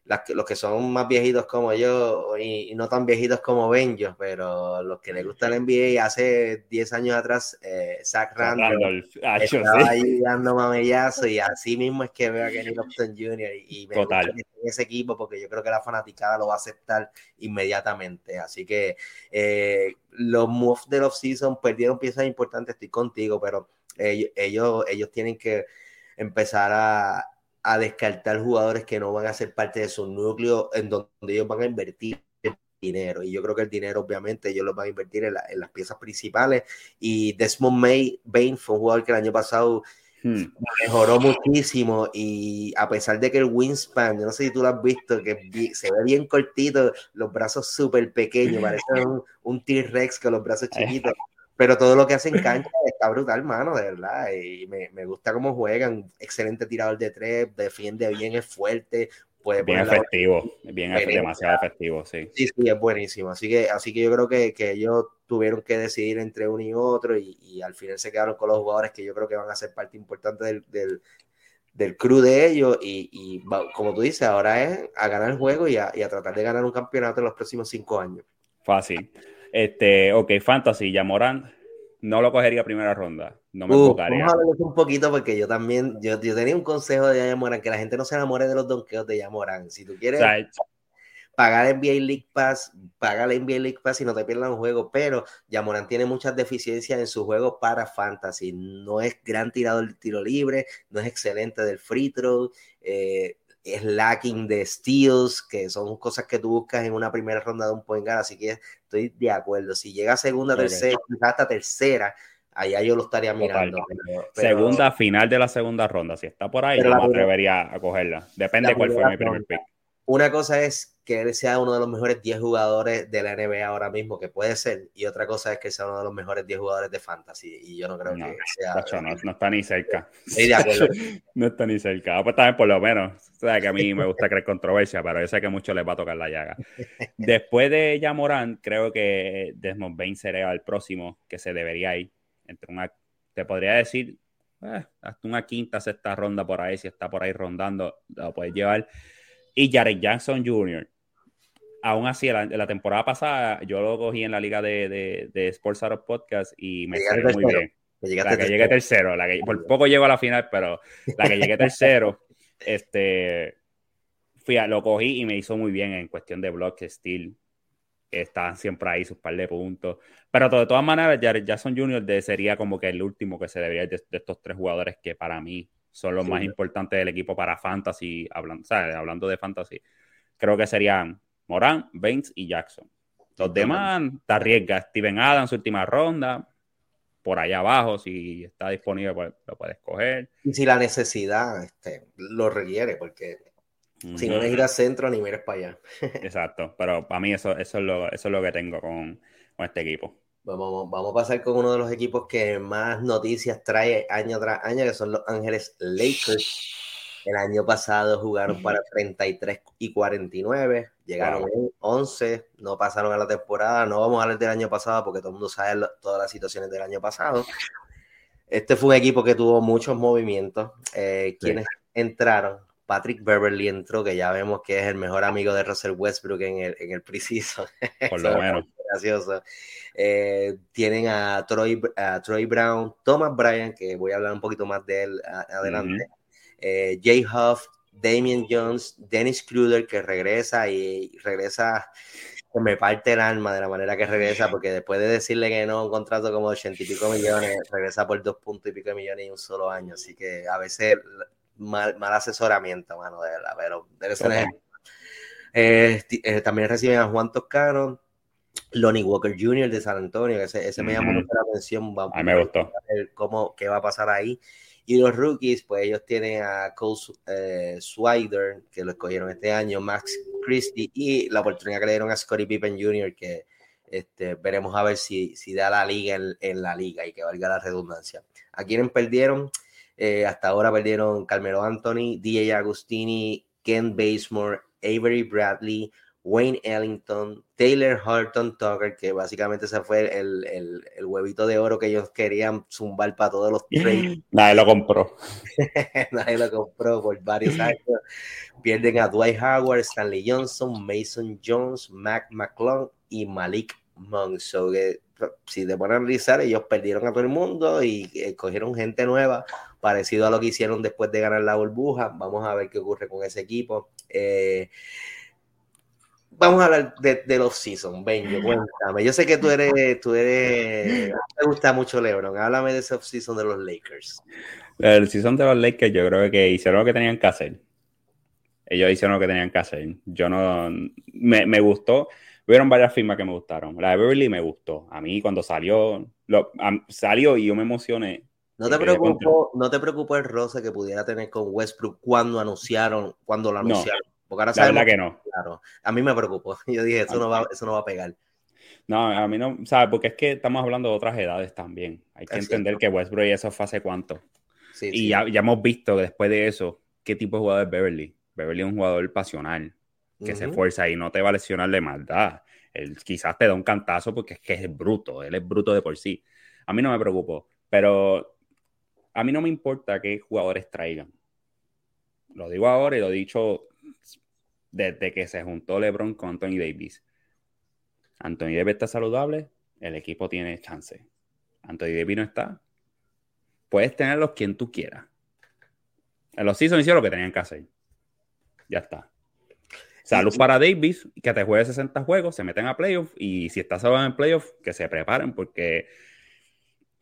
los que son más viejitos como yo y, no tan viejitos como Benjo, pero los que les gusta el NBA hace 10 años atrás, eh, Zach Randolph, estaba ahí dando mamellazo y así mismo es que veo a Kenny Lofton Jr. y, me Total. gusta en ese equipo porque yo creo que la fanaticada lo va a aceptar inmediatamente. Así que eh, los moves del offseason perdieron piezas importantes, estoy contigo, pero ellos, ellos tienen que empezar a, a descartar jugadores que no van a ser parte de su núcleo en donde ellos van a invertir dinero. Y yo creo que el dinero, obviamente, ellos lo van a invertir en, las piezas principales. Y Desmond May, Bain fue un jugador que el año pasado hmm. mejoró muchísimo. Y a pesar de que el wingspan, yo no sé si tú lo has visto, que se ve bien cortito, los brazos súper pequeños, parece un, un T-Rex con los brazos chiquitos. Pero todo lo que hace en cancha está brutal, mano, de verdad. Y me, me gusta cómo juegan. Excelente tirador de tres, defiende bien, es fuerte. Puede bien efectivo, bien demasiado efectivo, sí. Sí, sí, es buenísimo. Así que, así que yo creo que, que ellos tuvieron que decidir entre uno y otro y, y, al final se quedaron con los jugadores que yo creo que van a ser parte importante del, del, del crew de ellos y, y, como tú dices, ahora es a ganar el juego y a, y a tratar de ganar un campeonato en los próximos cinco años. Fácil. Este, ok, Fantasy, ya Morán, no lo cogería primera ronda. No me enfocaría. Vamos a un poquito porque yo también, yo, yo tenía un consejo de Yamorán, que la gente no se enamore de los donkeos de Yamorán. Si tú quieres pagar NBA League Pass, paga la NBA League Pass y no te pierdas un juego, pero Yamorán tiene muchas deficiencias en su juego para Fantasy. No es gran tirador del tiro libre, no es excelente del free throw, eh, es lacking de steals, que son cosas que tú buscas en una primera ronda de un point guard, así que estoy de acuerdo. Si llega segunda, tercera, hasta tercera, allá yo lo estaría mirando. segunda, final de la segunda ronda, si está por ahí, yo me atrevería a cogerla. Depende de cuál fue mi primer pick. Una cosa es que él sea uno de los mejores 10 jugadores de la NBA ahora mismo, que puede ser, y otra cosa es que sea uno de los mejores 10 jugadores de fantasy, y yo no creo que sea... no, no, está ni cerca. no está ni cerca. Pues también por lo menos, o sea, que a mí me gusta creer controversia, pero yo sé que mucho les va a tocar la llaga. Después de Yamorán, creo que Desmond Bain sería el próximo que se debería ir entre una te podría decir eh, hasta una quinta, sexta ronda por ahí, si está por ahí rondando, lo puedes llevar. Y Jared Jackson Jr., aún así, la, la, temporada pasada yo lo cogí en la liga de, de, de Sports Out of Podcast y me salió muy bien. La que llegué tercero, la que por poco llego a la final, pero la que llegué tercero, este, fui a, lo cogí y me hizo muy bien en cuestión de block, steel, estaban siempre ahí sus par de puntos. Pero de todas maneras, Jared Jackson Jr. sería como que el último que se debería de, de estos tres jugadores que para mí son los sí. más importantes del equipo para fantasy, hablando, ¿sabes? hablando de fantasy. Creo que serían Morán, Baines y Jackson. Los demás, te arriesgas. Steven Adams, última ronda. Por allá abajo, si está disponible, pues, lo puedes coger. Y si la necesidad este, lo requiere, porque uh -huh. si no es ir al centro, ni mires para allá. Exacto, pero para mí eso, eso, es, lo, eso es lo que tengo con, con este equipo. Vamos, vamos, a pasar con uno de los equipos que más noticias trae año tras año, que son los Ángeles Lakers. El año pasado jugaron para 33 y 49, llegaron wow. en 11, no pasaron a la temporada. No vamos a hablar del año pasado porque todo el mundo sabe lo, todas las situaciones del año pasado. Este fue un equipo que tuvo muchos movimientos. Eh, quienes sí. entraron, Patrick Beverly entró, que ya vemos que es el mejor amigo de Russell Westbrook en el, en el preciso. Por lo menos. Gracioso. Eh, tienen a Troy, a Troy Brown, Thomas Bryan, que voy a hablar un poquito más de él a, adelante. Uh -huh eh, Jay Huff, Damian Jones, Dennis Kruder que regresa y regresa, me parte el alma de la manera que regresa, porque después de decirle que no, un contrato como ochenta y pico millones, regresa por dos puntos y pico de millones y un solo año, así que a veces mal, mal asesoramiento, mano, de verdad, pero debe ser okay. eh, eh, también reciben a Juan Toscano, Lonnie Walker Jr. de San Antonio, que ese, ese me llamó mucho la atención. Vamos a mí me gustó. A ver cómo, qué va a pasar ahí. Y los rookies, pues ellos tienen a Cole eh, Swider, que lo escogieron este año, Max Christie, y la oportunidad que le dieron a Scottie Pippen Jr., que este, veremos a ver si, si da la liga en, en, la liga y que valga la redundancia. ¿A quiénes perdieron? Eh, hasta ahora perdieron Carmelo Anthony, DJ Agustini, Ken Basemore, Avery Bradley, Wayne Ellington, Taylor Horton Tucker, que básicamente se fue el, el, el, huevito de oro que ellos querían zumbar para todos los trades. Nadie lo compró. Nadie lo compró por varios años. Pierden a Dwight Howard, Stanley Johnson, Mason Jones, Mac McClung y Malik Monk. So que, si te ponen a analizar, ellos perdieron a todo el mundo y eh, cogieron gente nueva, parecido a lo que hicieron después de ganar la burbuja. Vamos a ver qué ocurre con ese equipo. Eh, vamos a hablar de, de los season, Benjo, cuéntame. Yo sé que tú eres, tú eres, te gusta mucho LeBron. Háblame de ese season de los Lakers. El season de los Lakers, yo creo que hicieron lo que tenían que hacer. Ellos hicieron lo que tenían que hacer. Yo no, me, me gustó. Hubieron varias firmas que me gustaron. La de Beverly me gustó. A mí cuando salió, lo, a, salió y yo me emocioné. ¿No te, preocupó, ¿No te preocupó el roce que pudiera tener con Westbrook cuando anunciaron, cuando lo anunciaron? No. Porque ahora sabemos, la verdad que no. Claro, a mí me preocupó. Yo dije, eso no va, eso no va a pegar. No, a mí no, ¿sabes? Porque es que estamos hablando de otras edades también. Hay que es entender cierto. que Westbrook y eso fue hace cuánto. Sí, y sí. Ya, ya, hemos visto después de eso qué tipo de jugador es Beverly. Beverly es un jugador pasional, que uh -huh. se esfuerza y no te va a lesionar de maldad. Él quizás te da un cantazo porque es que es bruto, él es bruto de por sí. A mí no me preocupó, pero a mí no me importa qué jugadores traigan. Lo digo ahora y lo he dicho desde que se juntó LeBron con Anthony Davis. Anthony Davis está saludable, el equipo tiene chance. Anthony Davis no está. Puedes tenerlos quien tú quieras. En los seasons hicieron lo que tenían que hacer. Ya está. Salud para Davis, que te juegue 60 juegos, se meten a playoffs y si estás saludable en playoffs, que se preparen porque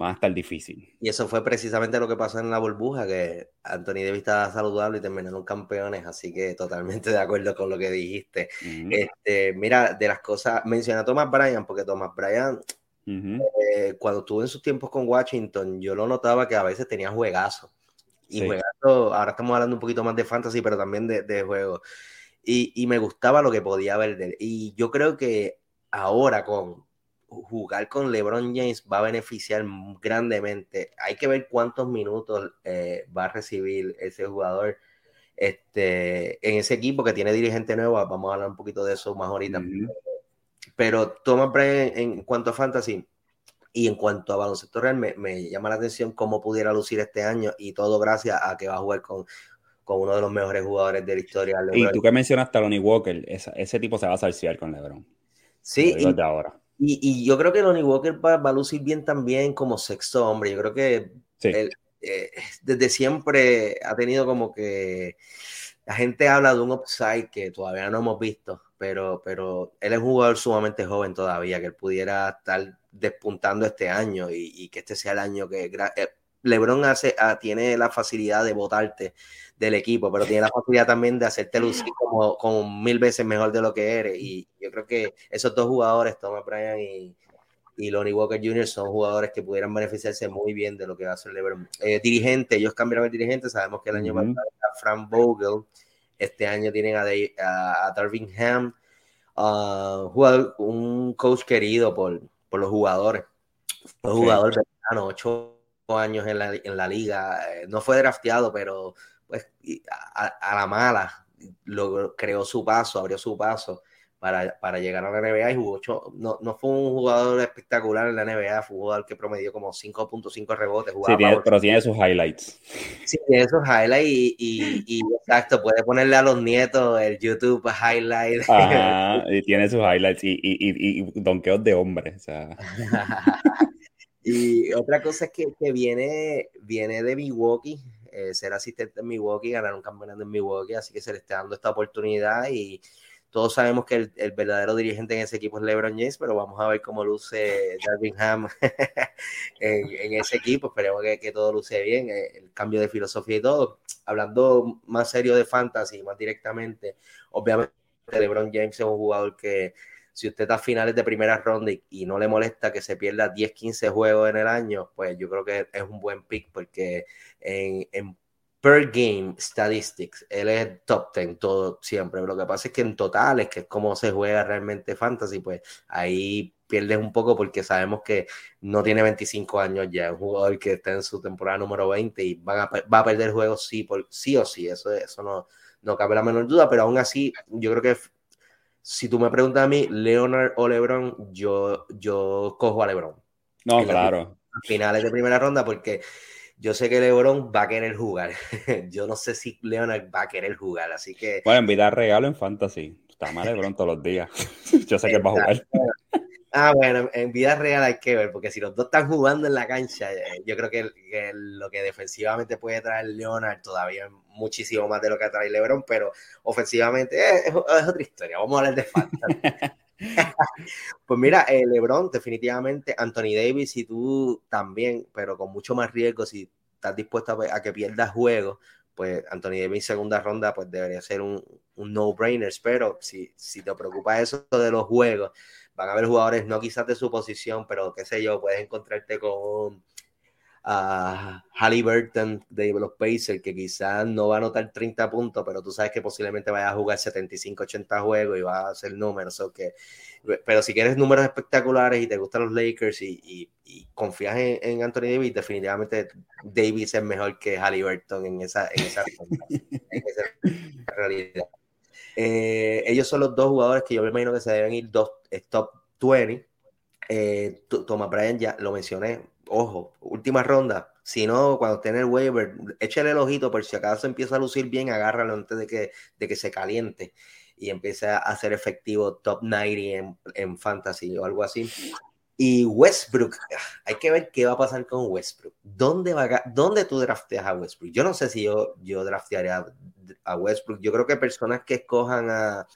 va a estar difícil. Y eso fue precisamente lo que pasó en la burbuja, que Anthony Davis estaba saludable y terminaron campeones, así que totalmente de acuerdo con lo que dijiste. Uh -huh. este, mira, de las cosas, menciona a Thomas Bryan, porque Thomas Bryan, uh -huh. eh, cuando estuvo en sus tiempos con Washington, yo lo notaba que a veces tenía juegazo. Y sí. juegazo, ahora estamos hablando un poquito más de fantasy, pero también de, de juego. Y, y me gustaba lo que podía ver de él. Y yo creo que ahora con jugar con LeBron James va a beneficiar grandemente. Hay que ver cuántos minutos eh, va a recibir ese jugador este, en ese equipo que tiene dirigente nuevo. Vamos a hablar un poquito de eso más ahorita. Mm -hmm. Pero Thomas Bryan, en cuanto a fantasy, Y en cuanto a baloncesto real, me, me, llama la atención cómo pudiera lucir este año y todo gracias a que va a jugar con, con uno de los mejores jugadores de la historia. Y tú que mencionaste a Lonnie Walker, esa, ese tipo se va a salciar con LeBron. Sí, y, ahora. Y, y, yo creo que Lonnie Walker va, va, a lucir bien también como sexto hombre. Yo creo que sí. él, eh, desde siempre ha tenido como que la gente habla de un upside que todavía no hemos visto, pero, pero él es un jugador sumamente joven todavía, que él pudiera estar despuntando este año y, y que este sea el año que eh, LeBron hace, ah, tiene la facilidad de votarte del equipo, pero tiene la facilidad también de hacerte lucir como, como mil veces mejor de lo que eres. Y yo creo que esos dos jugadores, Thomas Bryan y, y Lonnie Walker Jr. son jugadores que pudieran beneficiarse muy bien de lo que va a hacer LeBron. Eh, dirigente, ellos cambiaron el dirigente, sabemos que el año pasado era Frank Vogel, este año tienen a, de, a, a Darvin Ham, uh, jugador, un coach querido por, por los jugadores, un okay. jugador veterano, ocho años en la, en la liga, eh, no fue drafteado, pero pues a, a la mala lo, creó su paso, abrió su paso para, para, llegar a la NBA y jugó ocho, no, no, fue un jugador espectacular en la NBA, fue un jugador que promedió como 5.5 rebotes. Sí, tiene, pero tiene sus highlights. Sí, tiene sus highlights y, y, y, exacto, puede ponerle a los nietos el YouTube highlight. Ajá, y tiene sus highlights y, y, y donkeos de hombre. O sea. y otra cosa es que, que viene, viene de Milwaukee, eh, ser asistente en Milwaukee, ganar un campeonato en Milwaukee, así que se le está dando esta oportunidad y todos sabemos que el, verdadero dirigente en ese equipo es LeBron James, pero vamos a ver cómo luce Darvin Ham en, en, ese equipo. Esperemos que, que, todo luce bien, eh, el cambio de filosofía y todo. Hablando más serio de fantasy, más directamente, obviamente LeBron James es un jugador que si usted está a finales de primera ronda y, no le molesta que se pierda 10, 15 juegos en el año, pues yo creo que es un buen pick porque en, per game statistics, él es top 10 todo siempre. Lo que pasa es que en totales, que es como se juega realmente fantasy, pues ahí pierdes un poco porque sabemos que no tiene 25 años ya, es un jugador que está en su temporada número 20 y va a perder juegos sí, sí o sí, eso, eso no, no cabe la menor duda, pero aún así yo creo que si tú me preguntas a mí, Leonard o LeBron, yo, yo cojo a LeBron. No, claro. Finales de primera ronda porque yo sé que LeBron va a querer jugar. yo no sé si Leonard va a querer jugar, así que. Bueno, en vida regalo en fantasy. Está mal LeBron todos los días. yo sé que va a jugar. Ah, bueno, en vida real hay que ver, porque si los dos están jugando en la cancha, yo creo que, que lo que defensivamente puede traer Leonard todavía es muchísimo más de lo que trae LeBron, pero ofensivamente es, es otra historia. Vamos a hablar de fantasy. pues mira, eh, LeBron, definitivamente, Anthony Davis y tú también, pero con mucho más riesgo, si estás dispuesto a, a que pierdas juegos, pues Anthony Davis segunda ronda, pues debería ser un, un no-brainer, pero si, si te preocupa eso de los juegos, van a haber jugadores, no quizás de su posición, pero qué sé yo, puedes encontrarte con a uh, Halliburton de los Pacers, que quizás no va a anotar 30 puntos, pero tú sabes que posiblemente vaya a jugar 75, 80 juegos y va a hacer números. So que, pero si quieres números espectaculares y te gustan los Lakers y, confías en, Anthony Davis, definitivamente Davis es mejor que Halliburton en en esa, en esa realidad. Eh, ellos son los dos jugadores que yo me imagino que se deben ir dos top 20. Eh, Thomas Bryan ya lo mencioné, ojo, última ronda. Si no, cuando esté en el waiver, échale el ojito por si acaso empieza a lucir bien, agárralo antes de que, de que se caliente y empiece a ser efectivo top 90 en, en fantasy o algo así. Y Westbrook, hay que ver qué va a pasar con Westbrook. ¿Dónde, va dónde tú drafteas a Westbrook? Yo no sé si yo, yo draftearía a, Westbrook. Yo creo que personas que escojan a,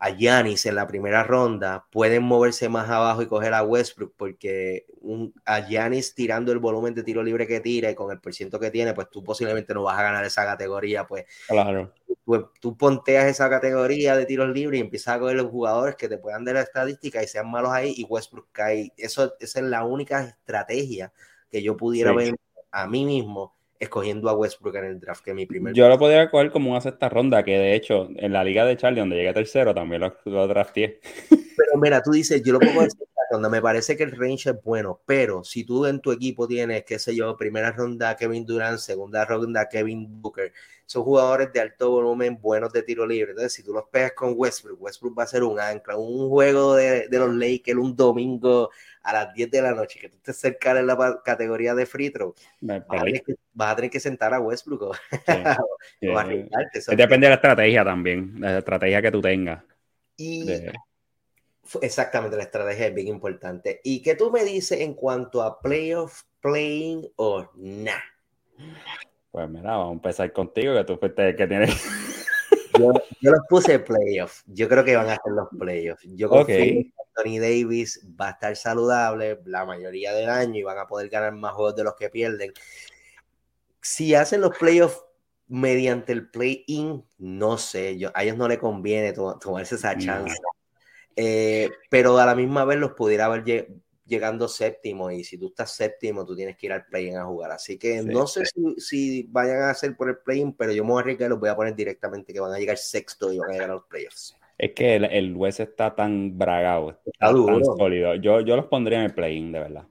a Giannis en la primera ronda pueden moverse más abajo y coger a Westbrook porque un, a Giannis tirando el volumen de tiro libre que tira y con el porciento que tiene, pues tú posiblemente no vas a ganar esa categoría, pues claro. tú, tú ponteas esa categoría de tiros libres y empiezas a coger los jugadores que te puedan dar la estadística y sean malos ahí y Westbrook cae. Eso, esa es la única estrategia que yo pudiera sí. ver a mí mismo escogiendo a Westbrook en el draft, que mi primer. Yo lo podría coger como una sexta ronda, que de hecho en la liga de Charlie, donde llegué tercero, también lo, lo drafté. Pero mira, tú dices, yo lo pongo en sexta ronda, me parece que el range es bueno, pero si tú en tu equipo tienes, qué sé yo, primera ronda Kevin Durant, segunda ronda Kevin Booker, son jugadores de alto volumen, buenos de tiro libre. Entonces, si tú los pegas con Westbrook, Westbrook va a ser un ancla, un juego de, de los Lakers un domingo a las 10 de la noche, que tú estés cerca en la categoría de free throw, vas a, tener que, sentar a Westbrook o, Depende de la estrategia también, la estrategia que tú tengas. Y exactamente, la estrategia es bien importante. ¿Y qué tú me dices en cuanto a playoff, playing o nah? Pues mira, vamos a empezar contigo, que tú fuiste que tienes. Yo, yo, los puse playoffs. Yo creo que van a ser los playoffs. Yo confío que Anthony Davis va a estar saludable la mayoría del año y van a poder ganar más juegos de los que pierden. Si hacen los playoffs mediante el play-in, no sé, yo, a ellos no le conviene tomarse esa chance. Eh, pero a la misma vez los pudiera haber llegando séptimo y si tú estás séptimo, tú tienes que ir al play-in a jugar. Así que no sé si, vayan a hacer por el play-in, pero yo me voy a arriesgar los voy a poner directamente que van a llegar sexto y van a llegar a los playoffs. Es que el, el West está tan bragado, está, tan sólido. Yo, yo los pondría en el play-in, de verdad.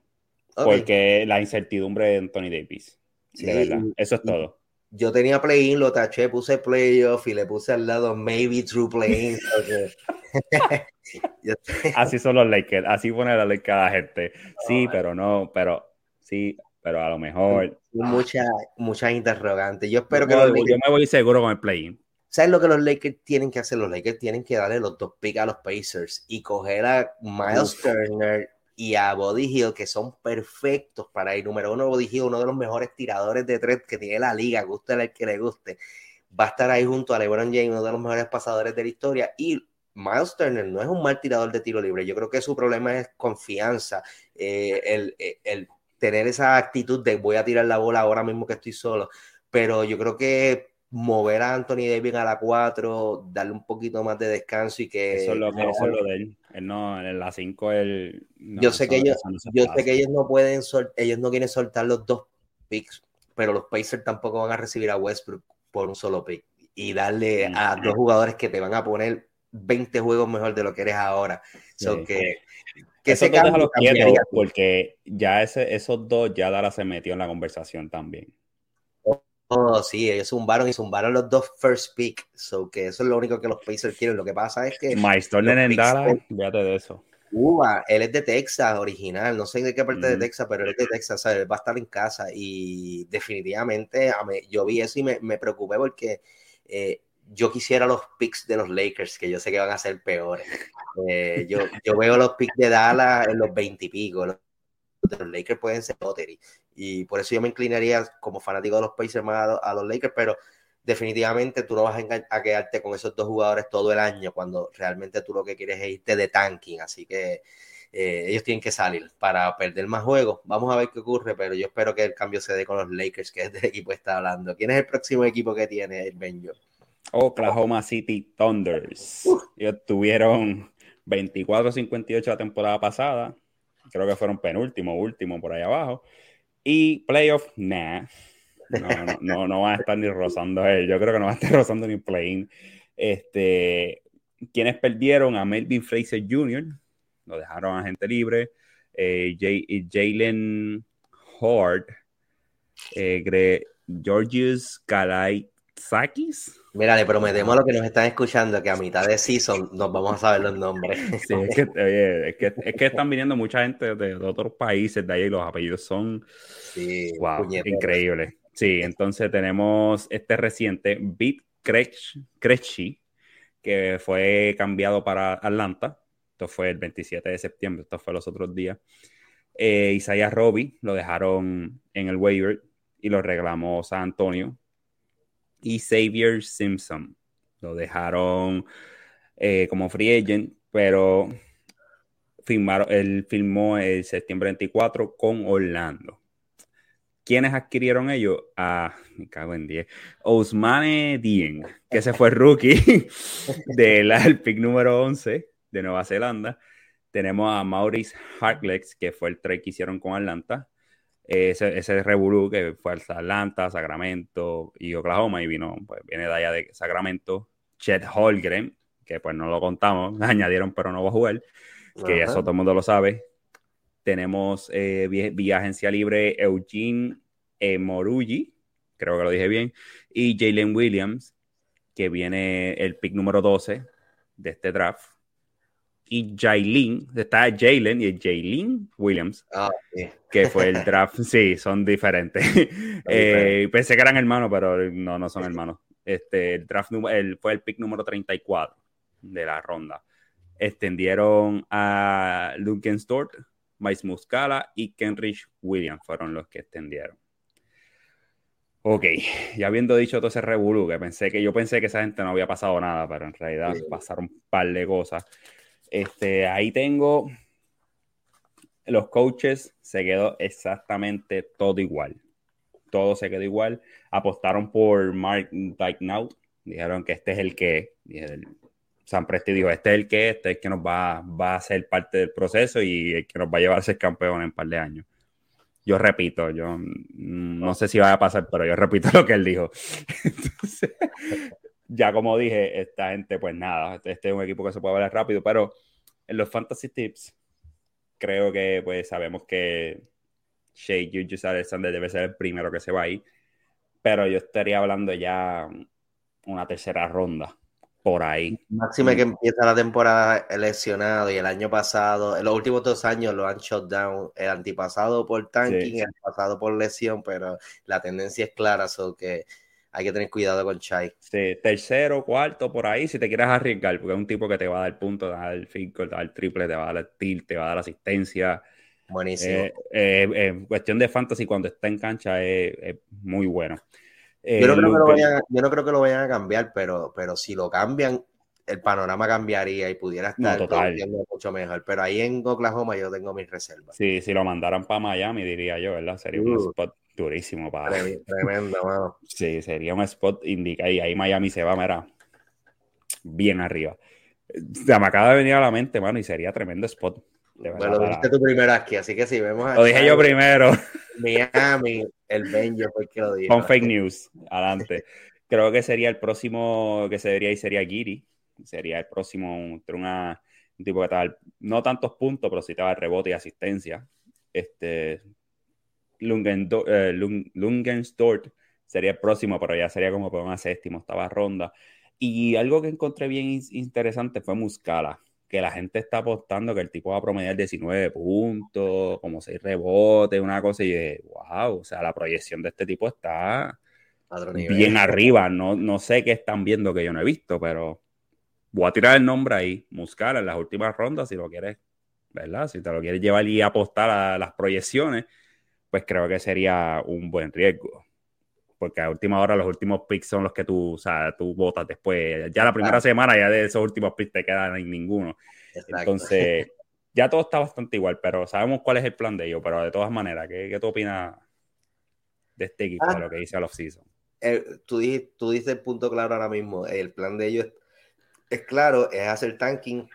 Porque la incertidumbre de Anthony Davis. de verdad. Eso es todo. Yo tenía play-in, lo taché, puse playoff y le puse al lado maybe true play-in. así son los Lakers, así pone la ley cada gente. Sí, pero no, pero sí, pero a lo mejor. Muchas, muchas interrogantes. Yo espero que. Yo, yo me voy seguro con el play-in. ¿Sabes lo que los Lakers tienen que hacer? Los Lakers tienen que darle los dos picks a los Pacers y coger a Miles Turner y a Body Hill, que son perfectos para ir. Número uno, Body Hill, uno de los mejores tiradores de tres que tiene la liga, guste el que le guste. Va a estar ahí junto a LeBron James, uno de los mejores pasadores de la historia. Y Miles Turner no es un mal tirador de tiro libre. Yo creo que su problema es confianza, eh, el, eh, el, tener esa actitud de voy a tirar la bola ahora mismo que estoy solo. Pero yo creo que mover a Anthony Davis a la 4, darle un poquito más de descanso y que... Eso es lo, que, eso es lo de él. él no, en la 5 él... yo sé que ellos, yo sé que ellos no pueden, ellos no quieren soltar los dos picks, pero los Pacers tampoco van a recibir a Westbrook por un solo pick y darle a dos jugadores que te van a poner 20 juegos mejor de lo que eres ahora. que, que se los porque ya ese, esos dos ya Dara se metió en la conversación también. Oh, sí, ellos zumbaron y zumbaron los dos first pick. So que eso es lo único que los Pacers quieren. Lo que pasa es que. Maestro en Dallas, fíjate de eso. Uva, él es de Texas, original. No sé de qué parte de Texas, pero él es de Texas. Él va a estar en casa. Y definitivamente yo vi eso y me, me preocupé porque eh, yo quisiera los picks de los Lakers, que yo sé que van a ser peores. Eh, yo, yo veo los picks de Dallas en los 20 y pico. Los, los Lakers pueden ser lottery. Y por eso yo me inclinaría como fanático de los Pacers más a, los Lakers, pero definitivamente tú no vas a, quedarte con esos dos jugadores todo el año cuando realmente tú lo que quieres es irte de tanking. Así que eh, ellos tienen que salir para perder más juegos. Vamos a ver qué ocurre, pero yo espero que el cambio se dé con los Lakers, que es del equipo que está hablando. ¿Quién es el próximo equipo que tiene el Benjo? Oklahoma City Thunders. Ellos tuvieron 24-58 la temporada pasada. Creo que fueron penúltimo, último por ahí abajo. Y playoff, nah. No, no, no, van a estar ni rozando él. Yo creo que no van a estar rozando ni playing. Este, quienes perdieron a Melvin Fraser Jr., lo dejaron a gente libre. Eh, Jalen Hort, eh, Georgius Sakis Mira, le prometemos a los que nos están escuchando que a mitad de season nos vamos a saber los nombres. Sí, es que, es que, es que están viniendo mucha gente de, otros países de ahí y los apellidos son sí, wow, increíbles. Sí, entonces tenemos este reciente Beat Krejci, que fue cambiado para Atlanta. Esto fue el 27 de septiembre, esto fue los otros días. Eh, Isaiah Robbie lo dejaron en el waiver y lo reclamó San Antonio y Xavier Simpson. Lo dejaron eh, como free agent, pero firmaron, él firmó el septiembre 24 con Orlando. ¿Quiénes adquirieron ellos? Ah, me cago en 10. Ousmane Dien, que se fue rookie del pick número 11 de Nueva Zelanda. Tenemos a Maurice Hartlex, que fue el trade que hicieron con Atlanta ese, ese revolú que fue Atlanta, Sacramento y Oklahoma y vino, pues viene de allá de Sacramento, Chet Holgren, que pues no lo contamos, añadieron pero no va a jugar, que eso todo el mundo lo sabe. Tenemos eh, vía, agencia libre Eugene Morugi, creo que lo dije bien, y Jalen Williams, que viene el pick número 12 de este draft. Y Jailin, está Jalen y Jailin Williams, Ah, sí. que fue el draft. sí, son diferentes. Eh, pensé que eran hermanos, pero no, no son hermanos. Este, el draft el, fue el pick número 34 de la ronda. Extendieron a Lunken Stort, Miles Muscala y Kenrich Williams fueron los que extendieron. Ok, ya habiendo dicho todo ese revolú, que pensé que yo pensé que esa gente no había pasado nada, pero en realidad Sí. pasaron un par de cosas. Este, ahí tengo los coaches, se quedó exactamente todo igual. Todo se quedó igual. Apostaron por Mark Daignaut. Dijeron que este es el que. el- San Presti dijo: Este es el que, este es el que nos va, va a ser parte del proceso y el que nos va a llevar a ser campeón en un par de años. Yo repito, yo mm, no sé si va a pasar, pero yo repito lo que él dijo. Entonces, ya como dije, esta gente, pues nada, este, este es un equipo que se puede hablar rápido, pero en los fantasy tips, creo que pues sabemos que Shea Gilgeous Alexander debe ser el primero que se va ahí, pero yo estaría hablando ya una tercera ronda por ahí. Máxime que empieza la temporada lesionado y el año pasado, en los últimos dos años lo han shut down, el antipasado por tanking, Sí. el pasado por lesión, pero la tendencia es clara, so que hay que tener cuidado con Chai. Sí, tercero, cuarto, por ahí, si te quieres arriesgar, porque es un tipo que te va a dar puntos, te va a dar goal, te va a dar triple, te va a dar el tilt, te va a dar asistencia. Buenísimo. Eh, eh, eh, cuestión de fantasy, cuando está en cancha, es, muy bueno. Eh, yo, no creo que lo vayan, yo no creo que lo vayan a cambiar, pero, pero si lo cambian, el panorama cambiaría y pudiera No, estar produciendo mucho mejor. Pero ahí en Oklahoma yo tengo mis reservas. Sí, si lo mandaran para Miami, diría yo, ¿verdad? Sería un Uh. spot durísimo para. Trem- Tremendo, mano. Sí, sería un spot indica y ahí Miami se va, mira, bien arriba. Se me acaba de venir a la mente, mano, y sería tremendo spot. Me lo dijiste tú primero aquí, así que si vemos Lo dije yo primero. Miami, el Benjo fue el que lo dijo. Con fake news, adelante. Creo que sería el próximo que se debería ir sería Giri. Sería el próximo entre una, un tipo que te va a dar no tantos puntos, pero sí te va a dar rebote y asistencia. Este Lungen, eh, Lung- Lungenstort sería el próximo, pero ya sería como por una séptima, octava ronda. Y algo que encontré bien in- interesante fue Muscala, que la gente está apostando que el tipo va a promediar 19 puntos, como 6 rebotes, una cosa, y dije, wow, o sea, la proyección de este tipo está bien arriba. No, no sé qué están viendo que yo no he visto, pero voy a tirar el nombre ahí, Muscala en las últimas rondas, si lo quieres, ¿verdad? Si te lo quieres llevar y apostar a las proyecciones, pues creo que sería un buen riesgo. Porque a última hora los últimos picks son los que tú, o sea, tú votas después. Ya la primera semana ya de esos últimos picks te quedan en ninguno. Exacto. Entonces, ya todo está bastante igual, pero sabemos cuál es el plan de ellos. Pero de todas maneras, ¿qué, qué tú opinas de este equipo, Ah. de lo que dice al off-season? Eh, tú, tú dices el punto claro ahora mismo. El plan de ellos es, es claro, es hacer tanking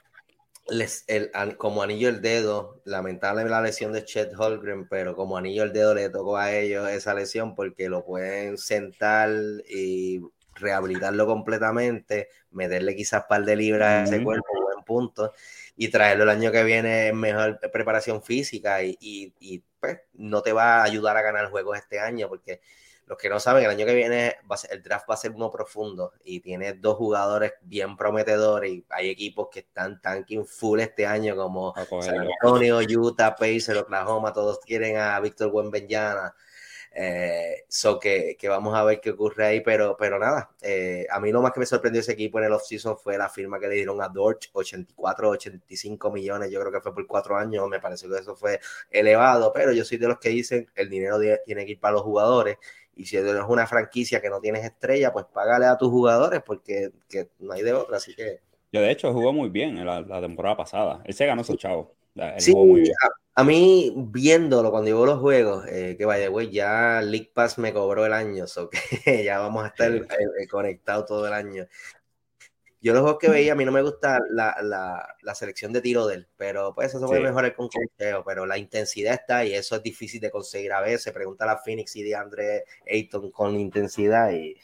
les, el, como anillo el dedo. Lamentable la lesión de Chet Holgren, pero como anillo el dedo le tocó a ellos esa lesión porque lo pueden sentar y rehabilitarlo completamente, meterle quizás un par de libras a ese cuerpo, buen punto, y traerlo el año que viene en mejor preparación física y, y, y, pues no te va a ayudar a ganar juegos este año porque los que no saben, el año que viene va a ser- el draft va a ser uno profundo y tiene dos jugadores bien prometedores y hay equipos que están tanking full este año como San. Antonio, Utah, Pacers, Oklahoma, todos quieren a Víctor Buenbenyana. Eh, so que, que vamos a ver qué ocurre ahí, pero, pero nada, eh, a mí lo más que me sorprendió ese equipo en el offseason fue la firma que le dieron a Dort, 84, 85 millones, yo creo que fue por cuatro años, me pareció que eso fue elevado, pero yo soy de los que dicen el dinero tiene que ir para los jugadores y si eres una franquicia que no tienes estrella, pues págale a tus jugadores porque que no hay de otra, así que Yo, de hecho, jugó muy bien en la, la temporada pasada. Él se ganó su chavo. Él Sí, jugó muy bien. a, a mí viéndolo cuando llevo los juegos, eh, que vaya, güey, ya League Pass me cobró el año, so que ya vamos a estar eh, eh, conectados todo el año. Yo los juegos que veía, a mí no me gusta la, la, la selección de tiro de él, pero pues eso se puede Sí. mejorar con cocheo, pero la intensidad está y eso es difícil de conseguir a veces. Pregunta a Phoenix y de Andre Ayton con intensidad y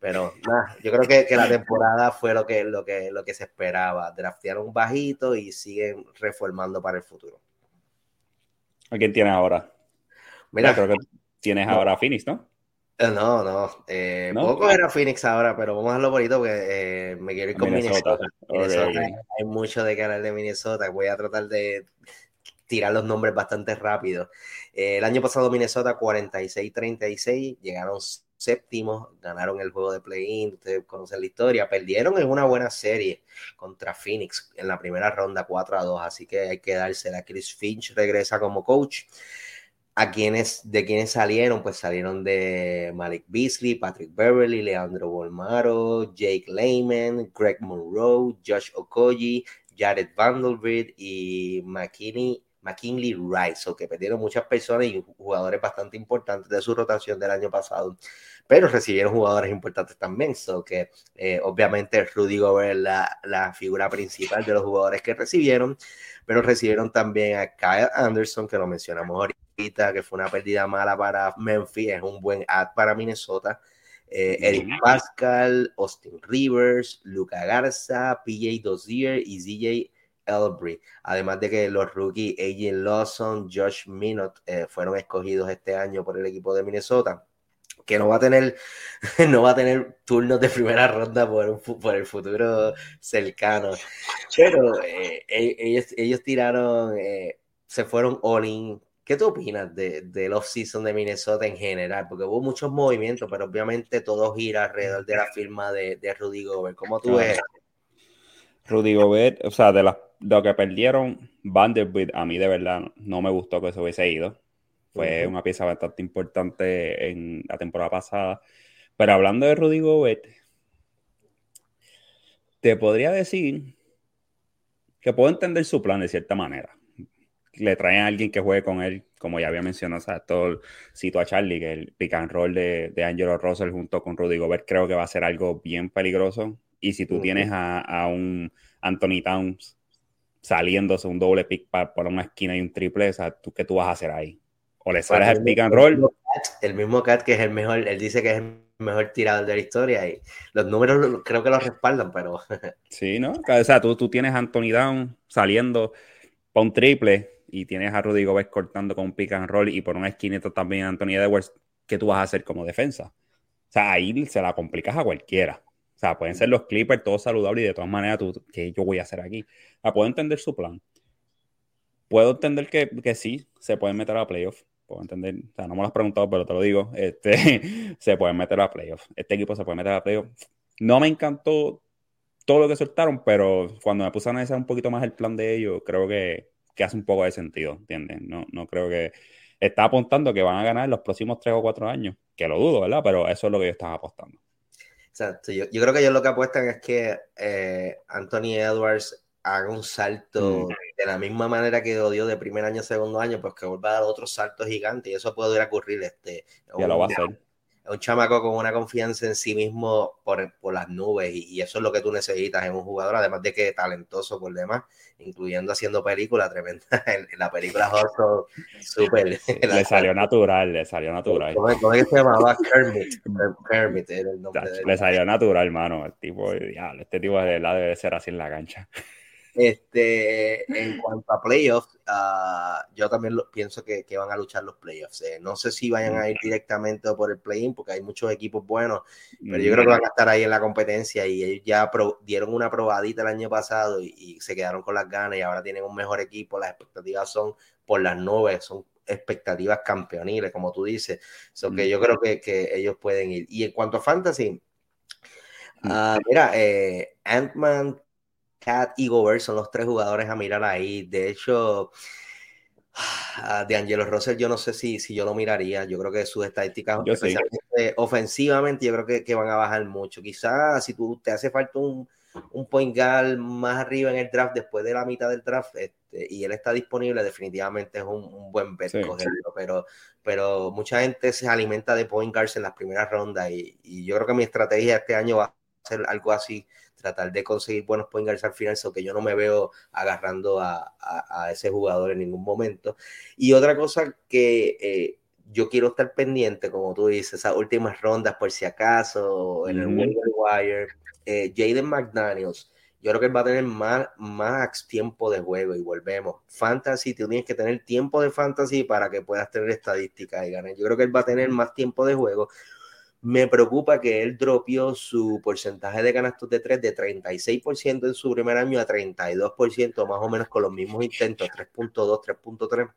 pero nada, yo creo que, que la temporada fue lo que, lo, que, lo que se esperaba. Draftearon bajito y siguen reformando para el futuro. ¿A quién tienes ahora? Mira, creo que tienes No. ahora a Phoenix, ¿no? Eh, no, no, eh, ¿No? Puedo coger a Phoenix ahora, pero vamos a dejarlo bonito porque eh, me quiero ir con Minnesota. Minnesota. Hay mucho de hablar de Minnesota. Voy a tratar de tirar los nombres bastante rápido. Eh, el año pasado Minnesota 46-36, llegaron séptimos, ganaron el juego de play-in, ustedes conocen la historia, perdieron en una buena serie contra Phoenix en la primera ronda 4 a 2, así que hay que dársela. Chris Finch regresa como coach. A quienes, de quienes salieron, pues salieron de Malik Beasley, Patrick Beverly, Leandro Bolmaro, Jake Lehman, Greg Monroe, Josh Okoye, Jared Vanderbilt y McKinney, McKinley Rice, o que perdieron muchas personas y jugadores bastante importantes de su rotación del año pasado, pero recibieron jugadores importantes también, so que eh, obviamente Rudy Gobert es la, la figura principal de los jugadores que recibieron, pero recibieron también a Kyle Anderson, que lo mencionamos ahorita, que fue una pérdida mala para Memphis, es un buen ad para Minnesota. Eh, Eric Pascal, Austin Rivers, Luca Garza, PJ Dozier y ZJ Elbry. Además de que los rookies AJ Lawson, Josh Minot eh, fueron escogidos este año por el equipo de Minnesota que no va a tener no va a tener turnos de primera ronda por, un, por el futuro cercano pero eh, ellos, ellos tiraron eh, se fueron all in ¿Qué tú opinas de, del off-season de Minnesota en general? Porque hubo muchos movimientos, pero obviamente todo gira alrededor de la firma de, de Rudy Gobert. ¿Cómo tú ves? Rudy Gobert, o sea, de la, lo que perdieron Vanderbilt, a mí de verdad no me gustó que se hubiese ido. Fue uh -huh. una pieza bastante importante en la temporada pasada. Pero hablando de Rudy Gobert, te podría decir que puedo entender su plan de cierta manera. Le traen a alguien que juegue con él, como ya había mencionado, o sea, todo el cito a Charlie, que el pick and roll de, de Angelo Russell junto con Rudy Gobert creo que va a ser algo bien peligroso. Y si tú uh -huh. tienes a, a, un Anthony Towns saliéndose un doble pick para, por una esquina y un triple, o sea, ¿tú, ¿qué tú vas a hacer ahí? O le sales al pick and roll. El mismo Cat que es el mejor, él dice que es el mejor tirador de la historia y los números creo que lo respaldan, pero. Sí, ¿no? O sea, tú, tú tienes a Anthony Down saliendo para un triple y tienes a Rudy Gobert cortando con un pick and roll y por una esquinita también a Anthony Edwards, ¿qué tú vas a hacer como defensa? O sea, ahí se la complicas a cualquiera. O sea, pueden ser los Clippers todos saludables y de todas maneras, tú, ¿qué yo voy a hacer aquí? O sea, puedo entender su plan. Puedo entender que, que sí, se pueden meter a playoff. Puedo entender, o sea, no me lo has preguntado, pero te lo digo. Este, se pueden meter a playoff. Este equipo se puede meter a playoff. No me encantó todo lo que soltaron, pero cuando me puse a analizar un poquito más el plan de ellos, creo que, que hace un poco de sentido, ¿entiendes? No, no creo que está apuntando que van a ganar los próximos tres o cuatro años, que lo dudo, ¿verdad? Pero eso es lo que ellos están apostando. Exacto. Yo, yo creo que ellos lo que apuestan es que eh, Anthony Edwards haga un salto mm. de la misma manera que odió de primer año a segundo año, pues que vuelva a dar otro salto gigante y eso puede ocurrir. Este, ya un, lo va a hacer. Un chamaco con una confianza en sí mismo por, por las nubes y, y, eso es lo que tú necesitas en un jugador, además de que talentoso por demás, incluyendo haciendo películas tremendas. la película Hustle, súper. Le salió natural, le salió natural. ¿Cómo, cómo es que se llamaba? Kermit. Kermit era el nombre de Le salió natural, hermano. El tipo, diablo, este tipo de verdad debe ser así en la cancha. Este, en cuanto a playoffs, uh, yo también lo, pienso que, que, van a luchar los playoffs. Eh. No sé si vayan a ir directamente por el play-in, porque hay muchos equipos buenos, pero yo creo que van a estar ahí en la competencia y ellos ya pro, dieron una probadita el año pasado y, y, se quedaron con las ganas y ahora tienen un mejor equipo. Las expectativas son por las nubes, son expectativas campeoniles, como tú dices. So que yo creo que, que ellos pueden ir. Y en cuanto a fantasy, uh, mira, eh, Ant-Man Cat y Gobert son los tres jugadores a mirar ahí. De hecho, de Angelo Russell, yo no sé si, si yo lo miraría. Yo creo que sus estadísticas, especialmente ofensivamente, yo creo que, que, van a bajar mucho. Quizás si tú te hace falta un, un point guard más arriba en el draft, después de la mitad del draft, este, y él está disponible, definitivamente es un, un buen bet sí, cogerlo. Pero, pero mucha gente se alimenta de point guards en las primeras rondas, y, y yo creo que mi estrategia este año va a ser algo así tratar de conseguir buenos point guards al final, so que yo no me veo agarrando a, a, a, ese jugador en ningún momento. Y otra cosa que eh, yo quiero estar pendiente, como tú dices, esas últimas rondas por si acaso, en el mm -hmm. wire, eh, Jaden McDaniels, yo creo que él va a tener más, más tiempo de juego y volvemos. Fantasy, tú tienes que tener tiempo de fantasy para que puedas tener estadísticas y ganar. Yo creo que él va a tener más tiempo de juego Me preocupa que él dropió su porcentaje de canastos de 3 de 36% en su primer año a 32%, más o menos con los mismos intentos, 3.2, 3.3.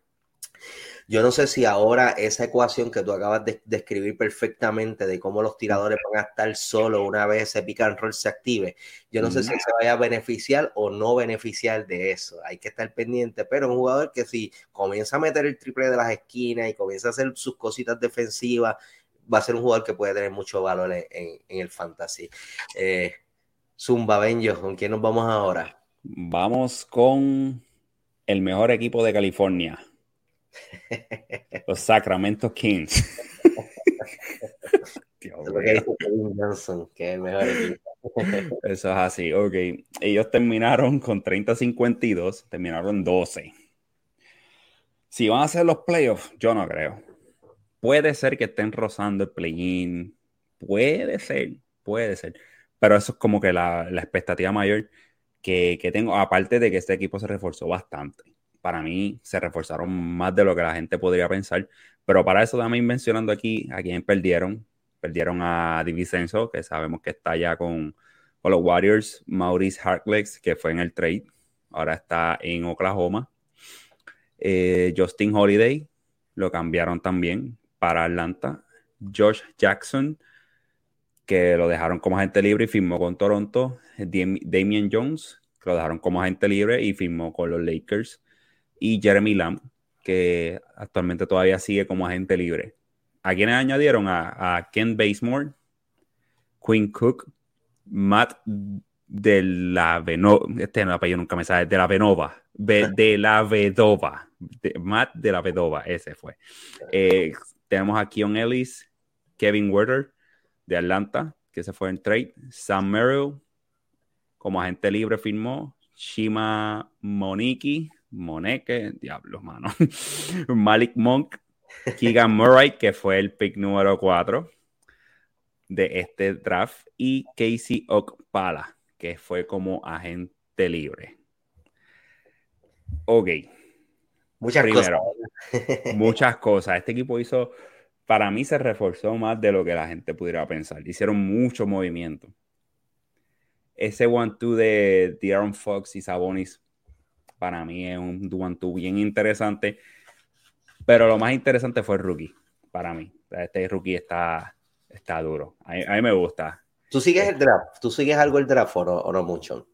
Yo no sé si ahora esa ecuación que tú acabas de describir perfectamente de cómo los tiradores van a estar solo una vez ese pick and roll se active, yo no sé si se vaya a beneficiar o no beneficiar de eso. Hay que estar pendiente, pero un jugador que si comienza a meter el triple de las esquinas y comienza a hacer sus cositas defensivas, va a ser un jugador que puede tener mucho valor en, el fantasy. Eh, Zumba Benjo, ¿con quién nos vamos ahora? Vamos con el mejor equipo de California. Los Sacramento Kings. Eso es así, ok. Ellos terminaron con 30-52, terminaron 12. Si van a hacer los playoffs, yo no creo. Puede ser que estén rozando el play-in, puede ser, puede ser. Pero eso es como que la, expectativa mayor que, que tengo, aparte de que este equipo se reforzó bastante para mí se reforzaron más de lo que la gente podría pensar. Pero para eso también mencionando aquí a quién perdieron. Perdieron a Divisenso, que sabemos que está ya con, los Warriors. Maurice Harkless, que fue en el trade. Ahora está en Oklahoma. Eh, Justin Holiday, lo cambiaron también para Atlanta. Josh Jackson, que lo dejaron como agente libre y firmó con Toronto. Damian Jones, que lo dejaron como agente libre y firmó con los Lakers y Jeremy Lamb, que actualmente todavía sigue como agente libre. ¿A quienes añadieron? A, Ken Basemore, Quinn Cook, Matt de la Venova, este no apellido nunca me sale, de la Venova, de la Vedova, Matt de la Vedova, ese fue. Eh, tenemos a Keon Ellis, Kevin Werder de Atlanta, que se fue en trade, Sam Merrill como agente libre firmó, Shima Moniki Moneke, diablos, mano. Malik Monk, Keegan Murray, que fue el pick número 4 de este draft, y Casey Okpala, que fue como agente libre. Ok. Muchas cosas. muchas cosas. Este equipo hizo, para mí se reforzó más de lo que la gente pudiera pensar. Hicieron mucho movimiento. Ese one-two de, de Aaron Fox y Sabonis para mí es un Duantú bien interesante. Pero lo más interesante fue el rookie, para mí. Este rookie está, está duro. A mí, me gusta. ¿Tú sigues el draft? ¿Tú sigues algo el draft o no, mucho?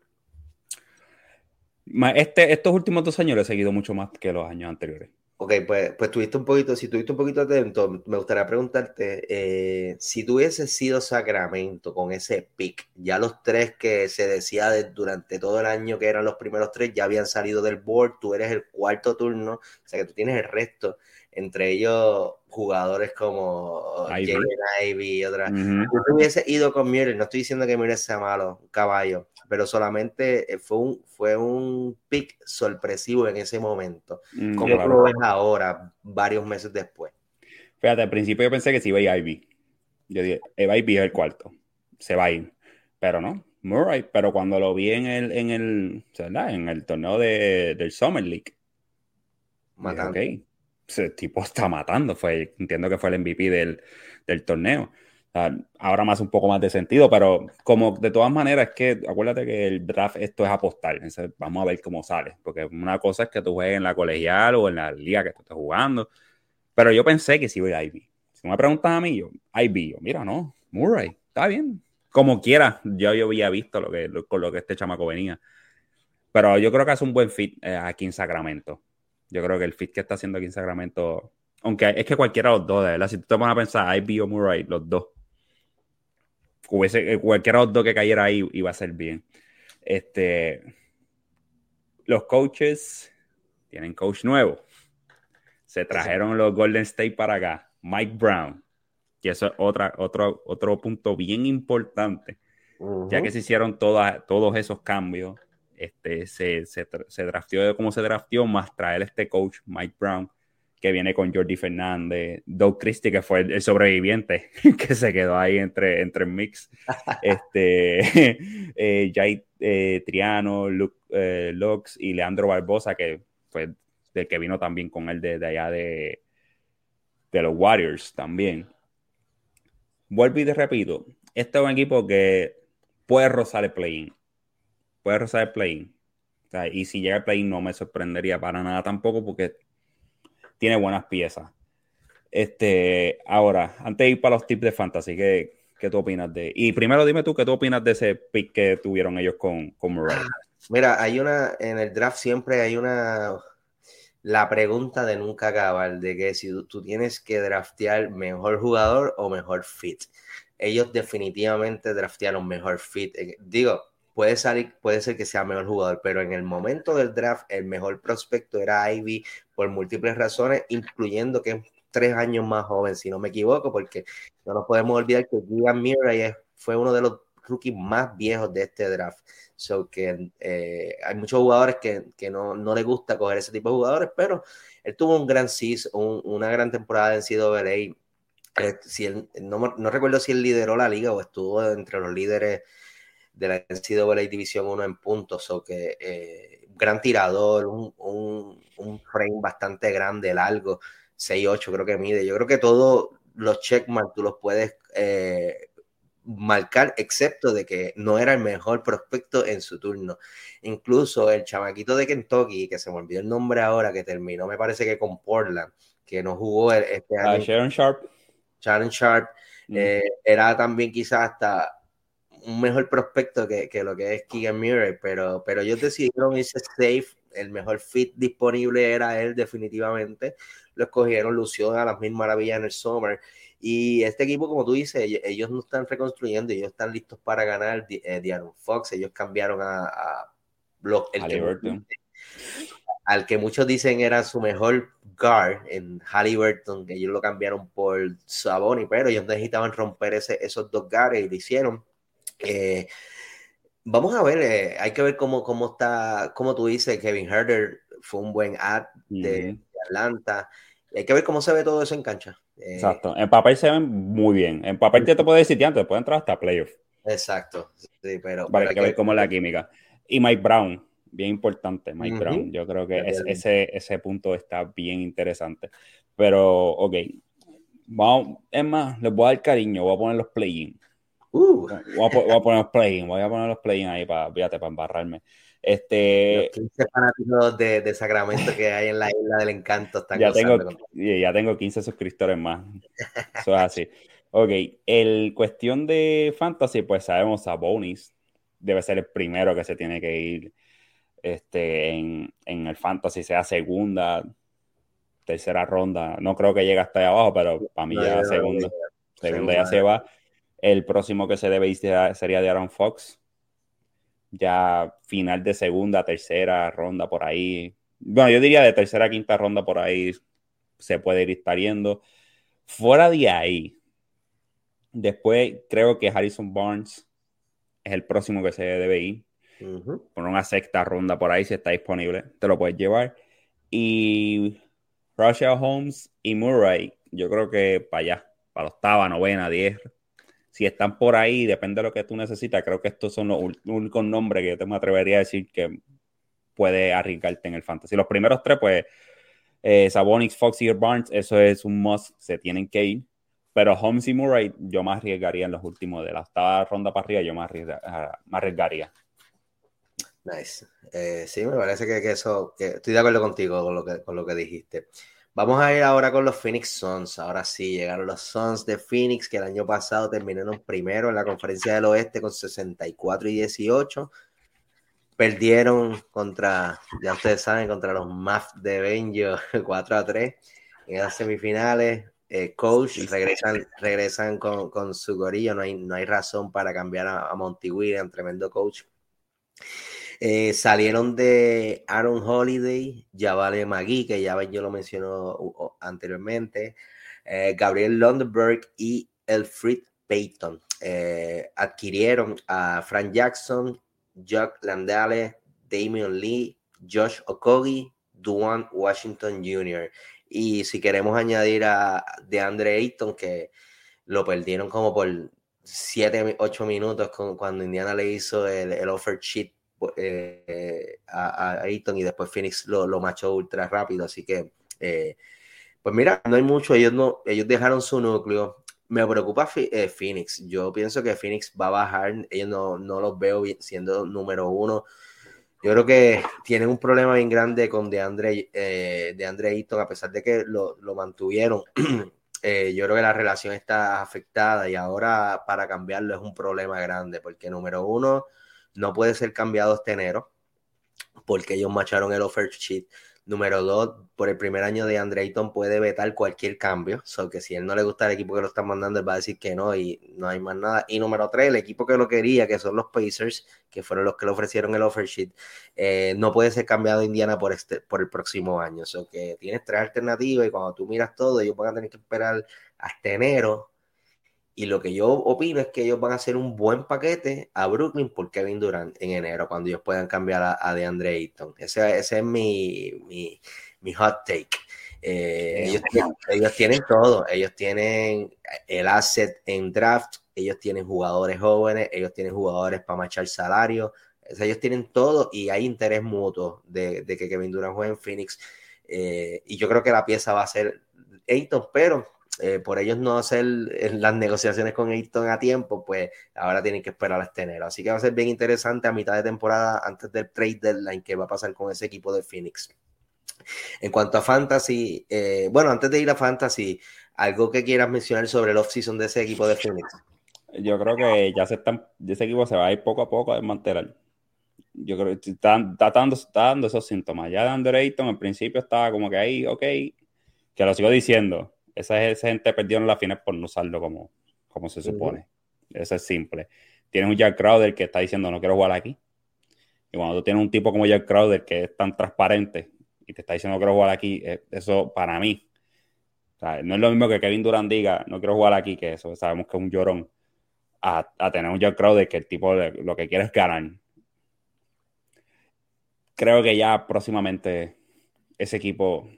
Este, estos últimos dos años lo he seguido mucho más que los años anteriores. Ok, pues, pues tuviste un poquito, si tuviste un poquito atento, me gustaría preguntarte, eh, si tú hubieses sido Sacramento con ese pick, ya los tres que se decía durante todo el año que eran los primeros tres, ya habían salido del board, tú eres el cuarto turno, o sea que tú tienes el resto, entre ellos jugadores como Ivy, Ivy y otras. tú hubieses ido con Muir, no estoy diciendo que Muir sea malo, un caballo, pero solamente eh, fue un, fue un pick sorpresivo en ese momento. Mm, ¿Cómo lo ves ahora, varios meses después? Fíjate, al principio yo pensé que se iba a Ivy. Yo dije, Ivy es el cuarto, se va a ir. Pero no, Murray. Pero cuando lo vi en el, en el, En el torneo de, del Summer League. Matando. ese tipo está matando. Fue, entiendo que fue el MVP del, del torneo ahora más un poco más de sentido, pero como de todas maneras es que acuérdate que el draft esto es apostar, vamos a ver cómo sale, porque una cosa es que tú juegues en la colegial o en la liga que tú estés jugando, pero yo pensé que sí iba a Ivy. Si me preguntas a mí, yo, Ivy, yo, mira, no, Murray, está bien, como quiera, yo, yo había visto lo que, con lo que este chamaco venía, pero yo creo que es un buen fit eh, aquí en Sacramento. Yo creo que el fit que está haciendo aquí en Sacramento, aunque es que cualquiera de los dos, de verdad, si tú te vas a pensar, Ivy o Murray, los dos eh, cualquier otro que cayera ahí iba a ser bien. Este, los coaches tienen coach nuevo. Se trajeron los Golden State para acá. Mike Brown. Y eso es otra, otro, otro punto bien importante. Ya que se hicieron todos esos cambios, este, se, se, se drafteó como se drafteó, más traer este coach, Mike Brown, que viene con Jordi Fernández, Doug Christie, que fue el, sobreviviente, que se quedó ahí entre, entre el mix, este, eh, Jay eh, Triano, Luke, eh, Lux y Leandro Barbosa, que fue del que vino también con él de, allá de, de los Warriors también. vuelvo y te repito, este es un equipo que puede rozar el play-in. Puede rozar el play-in. y si llega el play-in no me sorprendería para nada tampoco porque tiene buenas piezas. Este, ahora, antes de ir para los tips de fantasy, ¿qué, qué tú opinas de? Y primero dime tú qué tú opinas de ese pick que tuvieron ellos con, con Murray. Mira, hay una, en el draft siempre hay una, la pregunta de nunca acabar, de que si tú, tienes que draftear mejor jugador o mejor fit. Ellos definitivamente draftearon mejor fit. Eh, digo, puede salir, puede ser que sea mejor jugador, pero en el momento del draft, el mejor prospecto era Ivy por múltiples razones, incluyendo que es tres años más joven, si no me equivoco, porque no nos podemos olvidar que Gigan Murray fue uno de los rookies más viejos de este draft. So que eh, hay muchos jugadores que, que no, no les gusta coger ese tipo de jugadores, pero él tuvo un gran season, una gran temporada en CWA. Eh, si no, no, recuerdo si él lideró la liga o estuvo entre los líderes de la NCAA División 1 en puntos, o que eh, gran tirador, un, un, un, frame bastante grande, largo, 6'8 creo que mide. Yo creo que todos los checkmarks tú los puedes eh, marcar, excepto de que no era el mejor prospecto en su turno. Incluso el chamaquito de Kentucky, que se me olvidó el nombre ahora, que terminó, me parece que con Portland, que no jugó este ah, año. Sharon Sharp. Sharon Sharp, mm. eh, era también quizás hasta un mejor prospecto que, que, lo que es Keegan Murray, pero, pero ellos decidieron irse safe, el mejor fit disponible era él definitivamente, lo escogieron, lució a las mil maravillas en el summer, y este equipo, como tú dices, ellos, no están reconstruyendo, ellos están listos para ganar, eh, Fox, ellos cambiaron a, a al que muchos dicen era su mejor guard en Halliburton, que ellos lo cambiaron por Saboni, pero ellos necesitaban romper ese, esos dos guards y lo hicieron. Eh, vamos a ver, eh, hay que ver cómo, cómo está, como tú dices, Kevin Herder fue un buen ad de, Atlanta. Hay que ver cómo se ve todo eso en cancha. Eh, exacto. En papel se ven muy bien. En papel ya te puedo decir, antes puede entrar hasta playoff. Exacto. Sí, pero, hay que ver cómo es la química. Y Mike Brown, bien importante, Mike Brown. Yo creo que ese, ese punto está bien interesante. Pero, ok. Vamos, es más, les voy a dar cariño, voy a poner los play-in. Uh. Voy, a, poner los play-in, voy a poner los play-in ahí para, fíjate, para embarrarme. Este, los 15 fanáticos de, de, Sacramento que hay en la isla del encanto están ya tengo, ya tengo 15 suscriptores más. Eso es así. Ok, el cuestión de fantasy, pues sabemos a Bonis debe ser el primero que se tiene que ir este, en, en el fantasy, sea segunda, tercera ronda. No creo que llegue hasta ahí abajo, pero para mí ya segunda. segunda ya se va. El próximo que se debe ir sería de Aaron Fox. Ya final de segunda, tercera ronda por ahí. Bueno, yo diría de tercera, quinta ronda por ahí se puede ir pariendo. Fuera de ahí, después creo que Harrison Barnes es el próximo que se debe ir. Por una sexta ronda por ahí, si está disponible, te lo puedes llevar. Y Russia Holmes y Murray, yo creo que para allá, para octava, novena, diez, si están por ahí, depende de lo que tú necesitas, creo que estos son los únicos nombres que yo te me atrevería a decir que puede arriesgarte en el fantasy. Los primeros tres, pues, eh, Sabonis, Fox y Barnes, eso es un must, se tienen que ir. Pero Holmes y Murray, yo más arriesgaría en los últimos de la octava ronda para arriba, yo más, ah, arriesgaría. Nice. Eh, sí, me parece que, eso, estoy de acuerdo contigo con lo que, con lo que dijiste. Vamos a ir ahora con los Phoenix Suns. Ahora sí, llegaron los Suns de Phoenix, que el año pasado terminaron primero en la conferencia del oeste con 64 y 18. Perdieron contra, ya ustedes saben, contra los Mavs de Benjo 4 a 3 en las semifinales. Eh, coach regresan, regresan con, con, su gorillo. No hay, no hay razón para cambiar a, a Monty Williams, tremendo coach. Eh, salieron de Aaron Holiday, Javale Magui, que ya yo lo mencionó anteriormente, eh, Gabriel Lundberg y Elfrid Payton. Eh, adquirieron a Frank Jackson, Jack Landale, Damian Lee, Josh Okogi, Duane Washington Jr. Y si queremos añadir a DeAndre Ayton, que lo perdieron como por 7, 8 minutos cuando Indiana le hizo el, el offer sheet eh, a, Ayton y después Phoenix lo, lo machó ultra rápido. Así que, eh, pues mira, no hay mucho. Ellos, no, ellos dejaron su núcleo. me preocupa eh, Phoenix. Yo pienso que Phoenix va a bajar. Ellos no, no los veo siendo número uno. Yo creo que tienen un problema bien grande con DeAndre, eh, DeAndre Ayton, a pesar de que lo, lo mantuvieron. yo creo que la relación está afectada y ahora para cambiarlo es un problema grande, porque número uno, no puede ser cambiado este enero, porque ellos macharon el offer sheet. Número dos, por el primer año de Andreyton puede vetar cualquier cambio. So que si él no le gusta el equipo que lo están mandando, él va a decir que no y no hay más nada. Y número tres, el equipo que lo quería, que son los Pacers, que fueron los que le ofrecieron el offer sheet, eh, no puede ser cambiado a Indiana por, este, por el próximo año. So que tienes tres alternativas y cuando tú miras todo, ellos van a tener que esperar hasta enero y lo que yo opino es que ellos van a hacer un buen paquete a Brooklyn por Kevin Durant en enero, cuando ellos puedan cambiar a, a DeAndre Ayton. Ese, ese es mi, mi, mi, hot take. Eh, ellos, tienen, ellos, tienen, todo. Ellos tienen el asset en draft, ellos tienen jugadores jóvenes, ellos tienen jugadores para marchar salario. O sea, ellos tienen todo y hay interés mutuo de, de que Kevin Durant juegue en Phoenix. Eh, y yo creo que la pieza va a ser Ayton, pero eh, por ellos no hacer las negociaciones con Ayton a tiempo, pues ahora tienen que esperar a este enero. Así que va a ser bien interesante a mitad de temporada, antes del trade deadline, que va a pasar con ese equipo de Phoenix. En cuanto a Fantasy, eh, bueno, antes de ir a Fantasy, algo que quieras mencionar sobre el off-season de ese equipo de Phoenix. Yo creo que ya se están, ese equipo se va a ir poco a poco a desmantelar. Yo creo que está, dando, está dando esos síntomas. Ya de Andrew Ayton al principio estaba como que ahí, ok, que lo sigo diciendo esa, esa gente perdieron la final por no usarlo como, como se supone. Eso es simple. Tienes un Jack Crowder que está diciendo no quiero jugar aquí. Y cuando tú tienes un tipo como Jack Crowder que es tan transparente y te está diciendo no quiero jugar aquí, eh, eso para mí, no es lo mismo que Kevin Durant diga no quiero jugar aquí, que eso sabemos que es un llorón, a, a tener un Jack Crowder que el tipo lo que quiere es ganar. Creo que ya próximamente ese equipo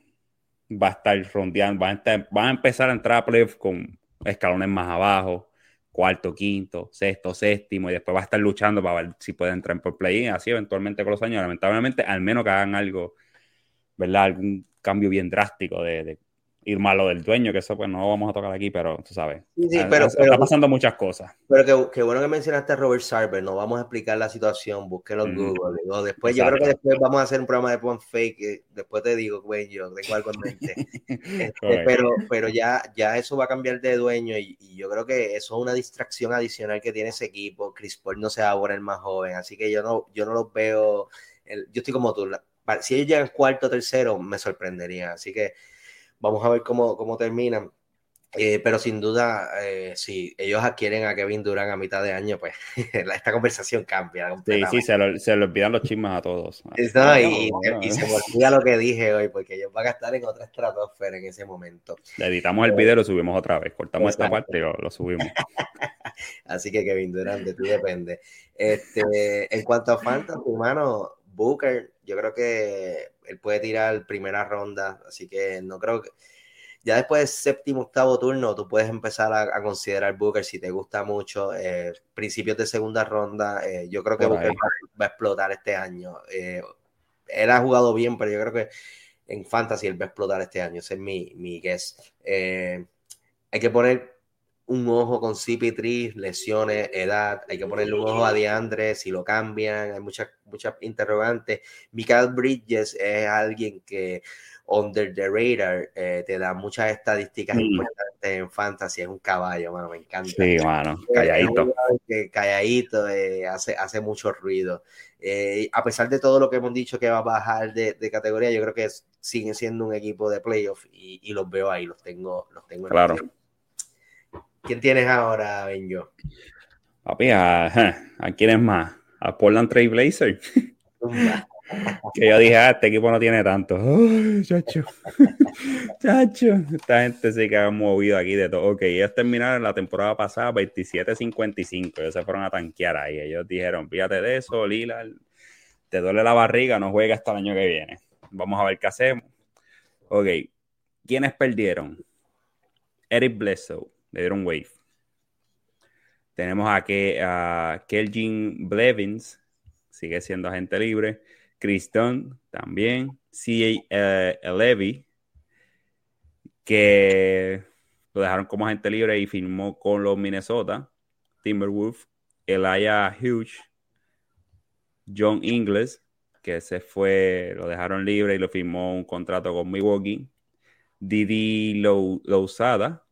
va a estar rondeando, va a, a empezar a entrar a playoff con escalones más abajo, cuarto, quinto, sexto, séptimo, y después va a estar luchando para ver si puede entrar por play así eventualmente con los años. Lamentablemente, al menos que hagan algo, ¿verdad? Algún cambio bien drástico de, ir malo del dueño, que eso pues no vamos a tocar aquí, pero tú sabes. Sí, pero, está pasando muchas cosas. Pero qué, bueno que mencionaste a Robert Sarver, no vamos a explicar la situación, búsquelo en Google. Después, yo creo que después vamos a hacer un programa de Pump Fake, después te digo, güey, yo tengo algo en mente. Este, pero pero ya, ya eso va a cambiar de dueño y, yo creo que eso es una distracción adicional que tiene ese equipo. Chris Paul no se va a poner más joven, así que yo no, yo no los veo, yo estoy como tú, si ellos llegan cuarto o tercero, me sorprendería, así que Vamos a ver cómo, cómo terminan. Eh, pero sin duda, eh, si ellos adquieren a Kevin Durant a mitad de año, pues esta conversación cambia. Sí, sí, se lo, se olvidan los chismes a todos. y, se me olvida lo que dije hoy, porque ellos van a estar en otra estratosfera en ese momento. Le editamos el video y lo subimos otra vez. Cortamos esta parte y lo, subimos. Así que Kevin Durant, de ti depende. Este, en cuanto a Fantasy, hermano, Booker, yo creo que él puede tirar primera ronda, así que no creo que... Ya después del séptimo, octavo turno, tú puedes empezar a, considerar Booker si te gusta mucho. Eh, principios de segunda ronda, eh, yo creo que Booker va, a explotar este año. Eh, él ha jugado bien, pero yo creo que en Fantasy él va a explotar este año. Ese es mi, mi guess. hay que poner un ojo con CP3, lesiones, edad, hay que ponerle un ojo a DeAndre si lo cambian, hay muchas muchas interrogantes. Michael Bridges es alguien que under the radar eh, te da muchas estadísticas importantes en fantasy, es un caballo, mano, me encanta. Sí, mano, calladito. calladito, eh, hace, hace mucho ruido. Eh, a pesar de todo lo que hemos dicho que va a bajar de, de categoría, yo creo que siguen siendo un equipo de playoff y, y, los veo ahí, los tengo, los tengo en claro. ¿Quién tienes ahora, Benjo? Papi, ¿a, ¿a quién es más? A Portland Trail Blazer. que yo dije, ah, este equipo no tiene tanto. chacho. chacho. Esta gente sí que ha movido aquí de todo. Ok, ellos terminaron la temporada pasada 27-55. Ellos se fueron a tanquear ahí. Ellos dijeron, fíjate de eso, Lila, te duele la barriga, no juega hasta el año que viene. Vamos a ver qué hacemos. Ok, ¿quiénes perdieron? Eric Bledsoe, le dieron wave. Tenemos a, que, a Kelvin Blevins, sigue siendo agente libre. Chris también. C.A. Uh, Levy, que lo dejaron como agente libre y firmó con los Minnesota Timberwolves, Elijah Hughes, John Ingles, que se fue, lo dejaron libre y lo firmó un contrato con Milwaukee, Didi Lousada,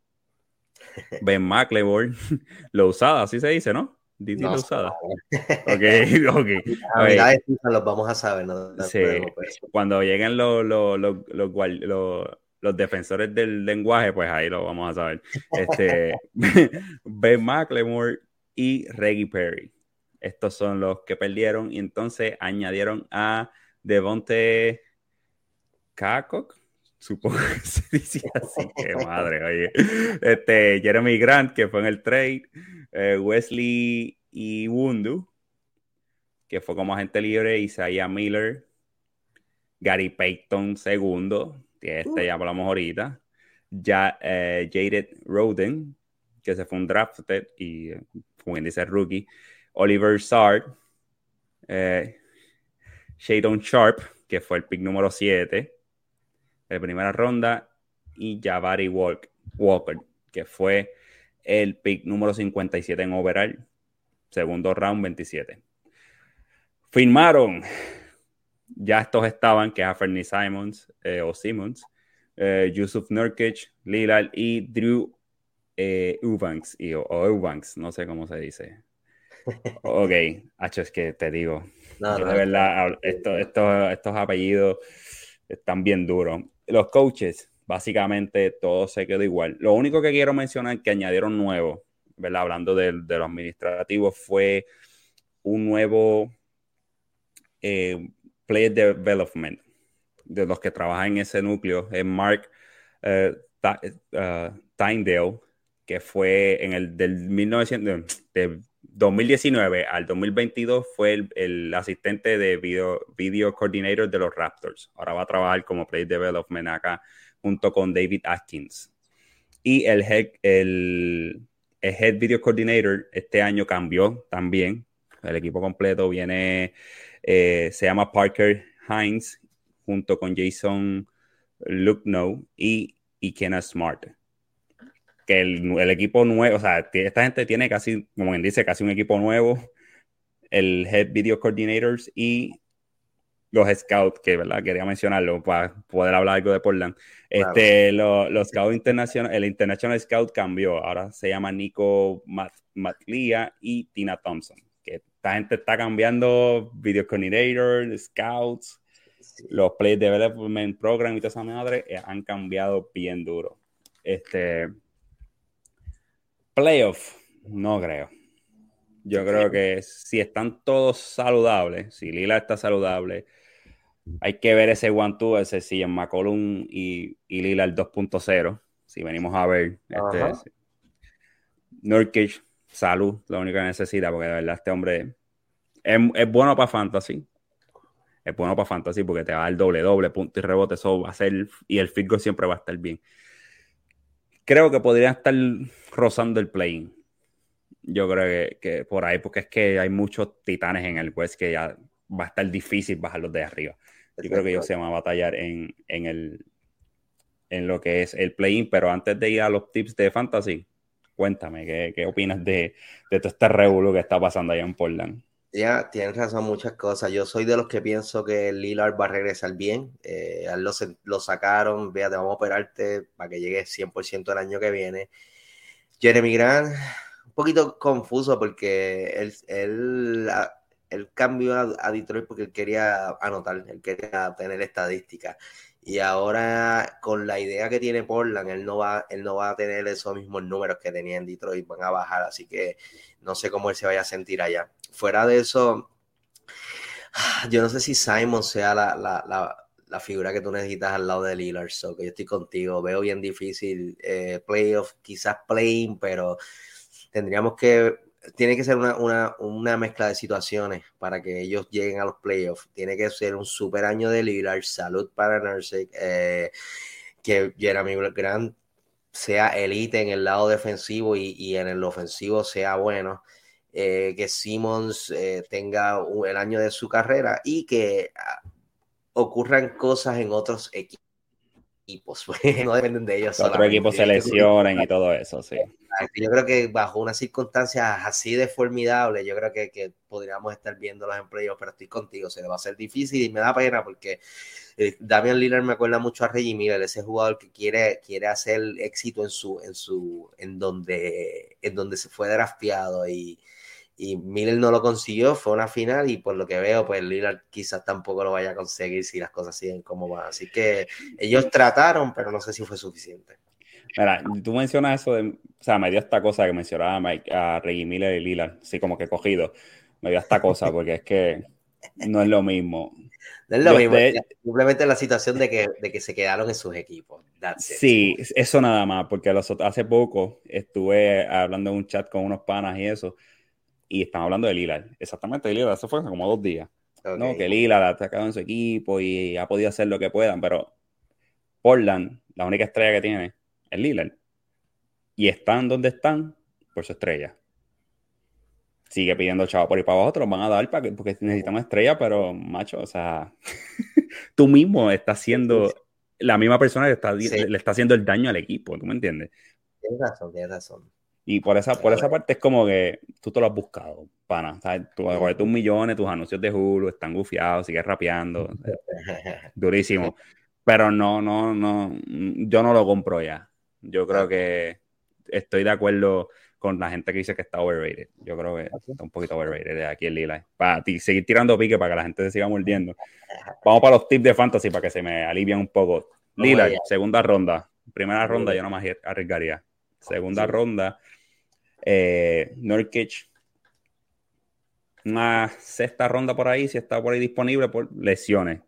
Ben McLeod, Lousada, así se dice, ¿no? Didi no, Lousada. Ok, ok. A los vamos a saber, ¿no? sí. Pues. Cuando lleguen los, los, los, los, los defensores del lenguaje, pues ahí lo vamos a saber. Este, Ben McLemore y Reggie Perry. Estos son los que perdieron y entonces añadieron a Devonte Kakok. Supongo que se dice así. Qué madre, oye. Este, Jeremy Grant, que fue en el trade. Eh, Wesley y Wundu, que fue como agente libre. Isaiah Miller. Gary Payton, segundo este ya hablamos ahorita. Ya, eh, Jaded Roden, que se fue un drafted y, como dice, rookie. Oliver Sard, eh, Shadon Sharp, que fue el pick número 7 de primera ronda, y Javari Walker, que fue el pick número 57 en overall, segundo round 27. Firmaron ya estos estaban, que es Fernie Simons eh, o Simmons, eh, Yusuf Nurkic, Lillard y Drew eh, Eubanks, o, Eubanks, no sé cómo se dice. Ok, Hacho, es que te digo, de verdad, estos apellidos están bien duros. Los coaches, básicamente todo se quedó igual. Lo único que quiero mencionar que añadieron nuevo. Hablando de, de los administrativos, fue un nuevo eh, Player Development, de los que trabajan en ese núcleo, es Mark uh, Tyndale, que fue en el del 1900, de 2019 al 2022 fue el, asistente de video, video coordinator de los Raptors. Ahora va a trabajar como Player Development acá junto con David Atkins. Y el head, el, head Video Coordinator este año cambió también. El equipo completo viene eh, se llama Parker Hines junto con Jason Lucknow y, Kenneth Smart. Que el, equipo nuevo, o sea, esta gente tiene casi, como quien dice, casi un equipo nuevo. El Head Video Coordinators y los scouts, que verdad quería mencionarlo para poder hablar algo de Portland. Este, los scouts internacionales, el International Scout cambió, ahora se llama Nico Matlia y Tina Thompson esta gente está cambiando video coordinator, scouts, los play development program y toda esa madre eh, han cambiado bien duro. Este playoff, no creo. Yo creo que si están todos saludables, si Lila está saludable, hay que ver ese one-two, ese si en McCollum y, y Lila el 2.0. Si venimos a ver, este, Nurkic salud, lo único que necesita, porque de verdad este hombre es, bueno para fantasy. Es bueno para fantasy porque te va a dar doble, doble, punto y rebote. Eso va a ser, y el field siempre va a estar bien. Creo que podría estar rozando el play Yo creo que, por ahí, porque es que hay muchos titanes en el West que ya va a estar difícil bajarlos de arriba. Yo creo que ellos se van a batallar en, en, el, en lo que es el play-in, pero antes de ir a los tips de fantasy, Cuéntame, ¿qué, qué opinas de, de, todo este revuelo que está pasando allá en Portland? Ya, tienes razón, muchas cosas. Yo soy de los que pienso que Lillard va a regresar bien. Eh, lo, sacaron, fíjate, vamos a operarte para que llegue 100% el año que viene. Jeremy Grant, un poquito confuso porque él, él, él cambió a, a, Detroit porque él quería anotar, él quería tener estadísticas. Y ahora con la idea que tiene Portland, él no va, él no va a tener esos mismos números que tenía en Detroit, van a bajar, así que no sé cómo él se vaya a sentir allá. Fuera de eso, yo no sé si Simon sea la, la, la, figura que tú necesitas al lado de Lillard, so que yo estoy contigo, veo bien difícil eh, playoff, quizás playing, pero tendríamos que tiene que ser una, mezcla de situaciones para que ellos lleguen a los playoffs. Tiene que ser un super año de Lillard, salud para Nursing, eh, que Jeremy Grant sea elite en el lado defensivo y, en el ofensivo sea bueno. Eh, que Simmons eh, tenga el año de su carrera y que ah, ocurran cosas en otros equipos equipos, no dependen de ellos. Otros equipos se lesionen y todo eso, sí. Yo creo que bajo unas circunstancias así de formidables, yo creo que, que podríamos estar viendo los empleos, pero estoy contigo, se le va a ser difícil y me da pena porque eh, Damian Lillard me acuerda mucho a Reggie Miller, ese jugador que quiere, quiere hacer éxito en su, en su, en donde, en donde se fue drafteado y, y Miller no lo consiguió, fue una final y por lo que veo, pues Lillard quizás tampoco lo vaya a conseguir si las cosas siguen como van. Así que ellos trataron, pero no sé si fue suficiente. Mira, tú mencionas eso de, o sea, me dio esta cosa que mencionaba Mike, a Reggie Miller y Lillard, así como que cogido, me dio esta cosa porque es que no es lo mismo. No es lo mismo, simplemente la situación de que, de que se quedaron en sus equipos. sí, eso nada más, porque los, hace poco estuve hablando en un chat con unos panas y eso, y estamos hablando de Lillard. Exactamente, de Lillard, eso fue como dos días. No, que Lillard ha atacado en su equipo y ha podido hacer lo que puedan, pero Portland, la única estrella que tiene es Lillard. Y están donde están por su estrella. Sigue pidiendo chavo por ir para abajo, te lo van a dar para porque necesitamos estrella, pero macho, o sea, tú mismo estás siendo la misma persona que está, le está haciendo el daño al equipo, ¿tú me entiendes? Tienes razón, tienes razón. Y por esa, por esa parte es como que tú te lo has buscado, pana. ¿sabes? Tú, tus millones, tus anuncios de Hulu están gufiados, sigues rapeando. durísimo. Pero no, no, no, yo no lo compro ya. Yo creo que estoy de acuerdo con la gente que dice que está overrated. Yo creo que está un poquito overrated aquí en Lila. Para ti, seguir tirando pique para que la gente se siga mordiendo. Vamos para los tips de fantasy para que se me alivien un poco. Lila, segunda ronda. Primera ronda yo no más arriesgaría. Segunda ronda, eh, Nurkic, una sexta ronda por ahí, si está por ahí disponible por lesiones.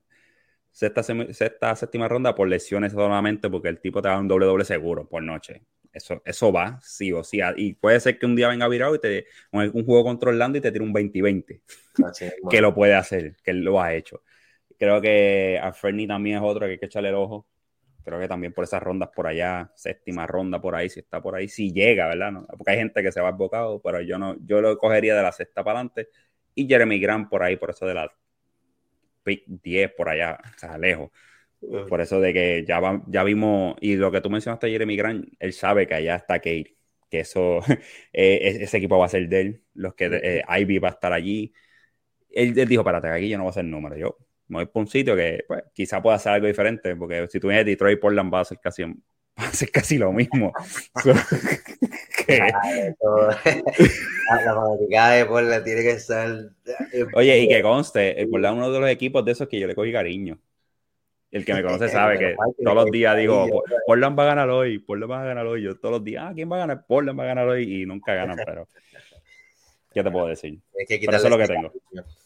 Sexta, sexta, séptima ronda por lesiones solamente porque el tipo te da un doble doble seguro por noche. Eso, eso va, sí o sí. Y puede ser que un día venga virado y te un, un juego controlando y te tire un 20-20. que lo puede hacer, que él lo ha hecho. Creo que a Fernie también es otro que hay que echarle el ojo creo que también por esas rondas por allá, séptima ronda por ahí, si está por ahí, si llega, ¿verdad? porque hay gente que se va bocado, pero yo no, yo lo cogería de la sexta para adelante y Jeremy Grant por ahí, por eso de la pick 10 por allá, o sea, lejos. Por eso de que ya, ya vimos, y lo que tú mencionaste, Jeremy Grant, él sabe que allá está Kate, que eso, eh, ese equipo va a ser de él, los que eh, Ivy va a estar allí. Él, él dijo, espérate, aquí yo no voy a ser número. Yo, me voy por un sitio que pues, quizá pueda hacer algo diferente, porque si tú vienes de Detroit, Portland va a ser casi, va a ser casi lo mismo. la fanaticada de Portland tiene que ser... Oye, y que conste, el Portland es uno de los equipos de esos que yo le cogí cariño. El que me conoce sabe que todos los días digo, Portland va a ganar hoy, Portland va a ganar hoy. Yo todos los días, ah, ¿quién va a ganar? Portland va a ganar hoy y nunca ganan, pero... ¿Qué te puedo decir? Es que eso es lo que tengo.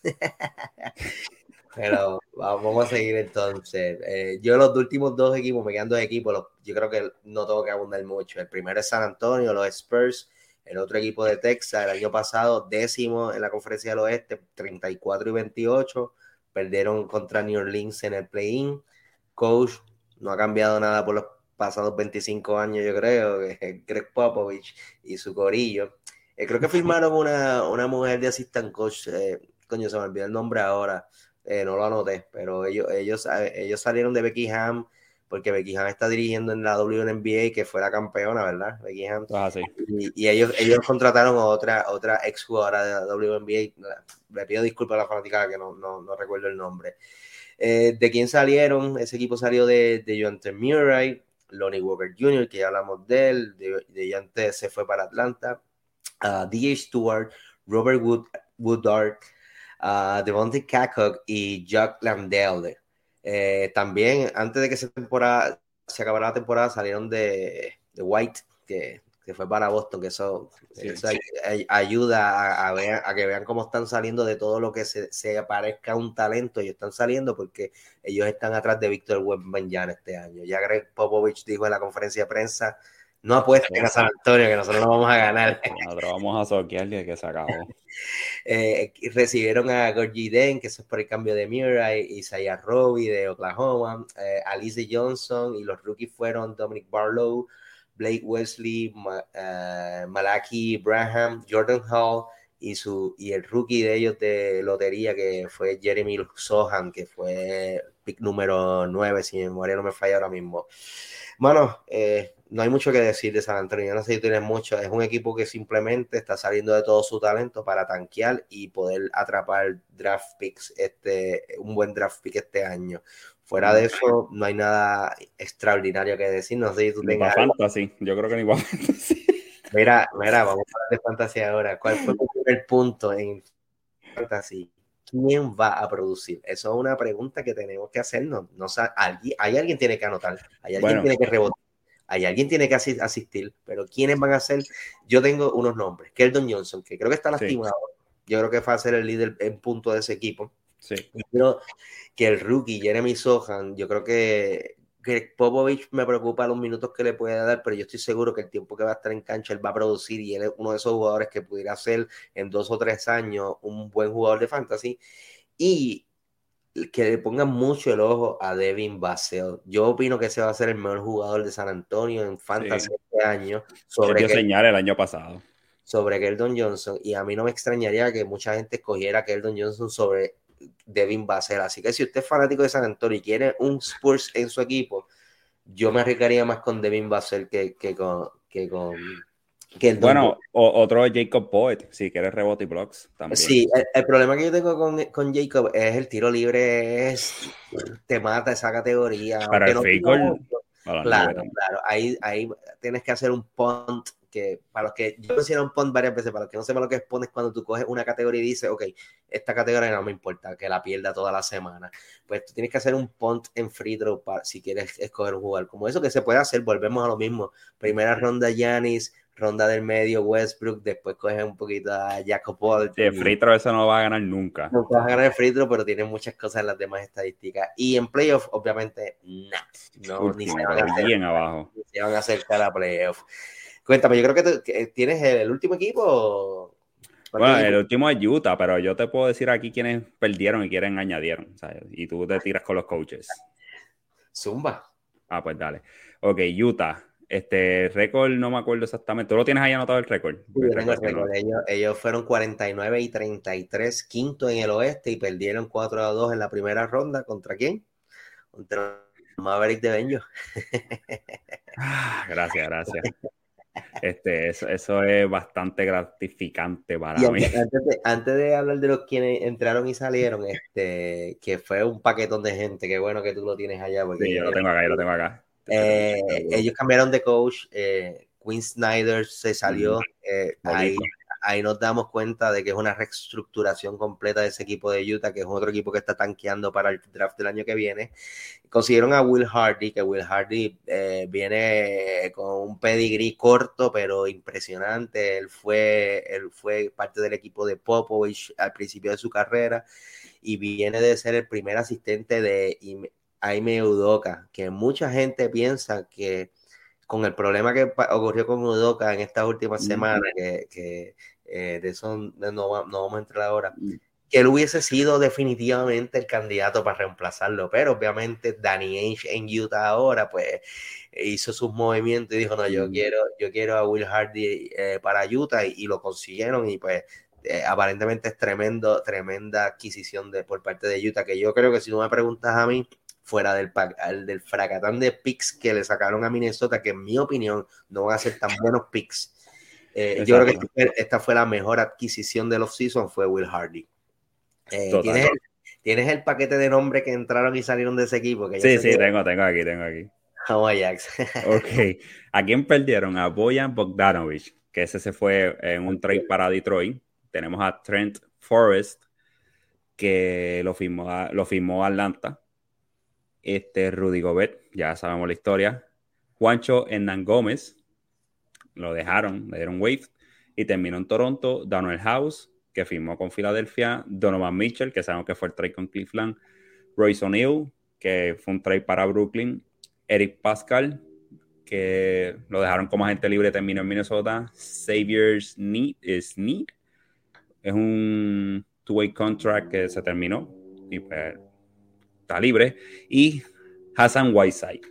Pero vamos a seguir entonces. Eh, yo los últimos dos equipos, me quedan dos equipos, yo creo que no tengo que abundar mucho. El primero es San Antonio, los Spurs. El otro equipo de Texas, el año pasado, décimo en la conferencia del oeste, 34 y 28. Perdieron contra New Orleans en el play-in. Coach no ha cambiado nada por los pasados 25 años, yo creo, Greg Popovich y su corillo. Eh, creo que firmaron una, una mujer de assistant coach, eh, coño, se me olvidó el nombre ahora, eh, no lo anoté, pero ellos, ellos, eh, ellos salieron de Becky Ham porque Becky Ham está dirigiendo en la WNBA, que fue la campeona, ¿verdad? Becky Ham. Ah, y, ellos, ellos contrataron a otra, otra ex jugadora de la WNBA. Le pido disculpas a la fanática que no, no, no, recuerdo el nombre. Eh, ¿De quién salieron? Ese equipo salió de, de Jonathan Murray, Lonnie Walker Jr., que ya hablamos de él, de, de se fue para Atlanta, uh. Stewart, Robert Wood, Woodard, uh, Devontae Cacock y Jack Landale. Eh, también, antes de que se, temporada, se acabara la temporada, salieron de, de White, que, que, fue para Boston, que eso, ayuda a, ver, a, que vean cómo están saliendo de todo lo que se, se parezca un talento. Ellos están saliendo porque ellos están atrás de Víctor Wembanyama este año. Ya Greg Popovich dijo en la conferencia de prensa no apuesten a San Antonio, que nosotros no vamos a ganar. Nosotros vamos a soquearle que se acabó. eh, recibieron a Gorgie Den, que eso es por el cambio de Murray, Isaiah Robbie de Oklahoma, eh, Alice Johnson, y los rookies fueron Dominic Barlow, Blake Wesley, Ma, uh, Malaki Braham, Jordan Hall, y, su, y el rookie de ellos de lotería, que fue Jeremy Sohan, que fue pick número 9, si mi memoria no me falla ahora mismo. Bueno, eh, no hay mucho que decir de San Antonio. no sé si tienes mucho. Es un equipo que simplemente está saliendo de todo su talento para tanquear y poder atrapar draft picks, este, un buen draft pick este año. Fuera de eso, no hay nada extraordinario que decir. No sé si tú tengas. fantasy. Yo creo que ni para fantasy. Mira, mira, vamos a hablar de fantasía ahora. ¿Cuál fue tu primer punto en fantasy? ¿Quién va a producir? Eso es una pregunta que tenemos que hacernos. No, hay alguien tiene que anotar, hay alguien tiene que rebotar, hay alguien tiene que asistir, pero ¿quiénes van a ser? Yo tengo unos nombres. Keldon Johnson, que creo que está lastimado. Yo creo que va a ser el líder en punto de ese equipo. Sí. Pero que el rookie Jeremy Sohan, yo creo que Greg Popovich me preocupa los minutos que le puede dar, pero yo estoy seguro que el tiempo que va a estar en cancha él va a producir y él es uno de esos jugadores que pudiera ser en dos o tres años un buen jugador de fantasy y que le pongan mucho el ojo a Devin Basel. Yo opino que ese va a ser el mejor jugador de San Antonio en fantasy este año. Sobre que, señal el año pasado. Sobre Keldon Johnson. Y a mí no me extrañaría que mucha gente escogiera a Keldon Johnson sobre Devin Basel. Así que si usted es fanático de San Antonio y quiere un Spurs en su equipo, yo me arriesgaría más con Devin Basel que, que con, que con bueno, otro Jacob Poet, si quieres rebote y blocks también. Sí, el, problema que yo tengo con, con, Jacob es el tiro libre, es te mata esa categoría. Para el no Claro, claro, ahí, ahí tienes que hacer un punt que para los que yo mencioné un punt varias veces, para los que no sepan lo que es punt es cuando tú coges una categoría y dices, ok, esta categoría no me importa que la pierda toda la semana. Pues tú tienes que hacer un punt en free throw para, si quieres escoger un jugador como eso que se puede hacer, volvemos a lo mismo. Primera ronda Yanis, ronda del medio Westbrook, después coges un poquito a Jacob Paul. el free throw eso no va a ganar nunca. No vas a ganar el free throw, pero tiene muchas cosas en las demás estadísticas. Y en playoff, obviamente, nada. No, ni se van a bien abajo. Ni se van a acercar a playoff. Cuéntame, yo creo que, tienes el último equipo. Bueno, el último es Utah, pero yo te puedo decir aquí quiénes perdieron y quiénes añadieron. Y tú te tiras con los coaches. Zumba. Ah, pues dale. Ok, Utah. Este récord, no me acuerdo exactamente. ¿Tú lo tienes ahí anotado el récord? Ellos, fueron 49 y 33, quinto en el oeste y perdieron 4 a 2 en la primera ronda. ¿Contra quién? Contra Maverick de Benjo. Ah, gracias, gracias. Este, eso, es bastante gratificante para mí. Antes de, hablar de los quienes entraron y salieron, este, que fue un paquetón de gente, qué bueno que tú lo tienes allá. Porque sí, yo lo tengo acá, yo lo tengo acá. Eh, ellos cambiaron de coach, eh, Quinn Snyder se salió, eh, ahí, ahí, nos damos cuenta de que es una reestructuración completa de ese equipo de Utah, que es otro equipo que está tanqueando para el draft del año que viene. Consiguieron a Will Hardy, que Will Hardy viene con un pedigree corto, pero impresionante. Él fue, él fue parte del equipo de Popovich al principio de su carrera y viene de ser el primer asistente de Aime Udoka, que mucha gente piensa que con el problema que ocurrió con Udoka en estas últimas semanas, que, eh, de eso no, vamos a entrar ahora, mm. que él hubiese sido definitivamente el candidato para reemplazarlo, pero obviamente Danny Ainge en Utah ahora, pues hizo sus movimientos y dijo, no, yo mm. quiero, yo quiero a Will Hardy eh, para Utah y, lo consiguieron y pues eh, aparentemente es tremendo, tremenda adquisición de, por parte de Utah, que yo creo que si tú me preguntas a mí, fuera del, del fracatán de picks que le sacaron a Minnesota, que en mi opinión no van a ser tan buenos picks. Eh, yo creo que esta fue la mejor adquisición de los seasons, fue Will Hardy. Eh, ¿tienes, el, paquete de nombres que entraron y salieron de ese equipo? Que sí, sí, tengo, tengo aquí, tengo aquí. ok. ¿A quién perdieron? A Boyan Bogdanovich, que ese se fue en un trade para Detroit. Tenemos a Trent Forrest, que lo firmó, lo firmó Atlanta este Rudy Gobert, ya sabemos la historia. Juancho Hernán Gómez, lo dejaron, le dieron wave y terminó en Toronto. Daniel House, que firmó con Filadelfia. Donovan Mitchell, que sabemos que fue el trade con Cleveland. Royce O'Neill, que fue un trade para Brooklyn. Eric Pascal, que lo dejaron como agente libre, terminó en Minnesota. Xavier Sneed, es un two-way contract que se terminó. Y pues libre, y Hassan Whiteside,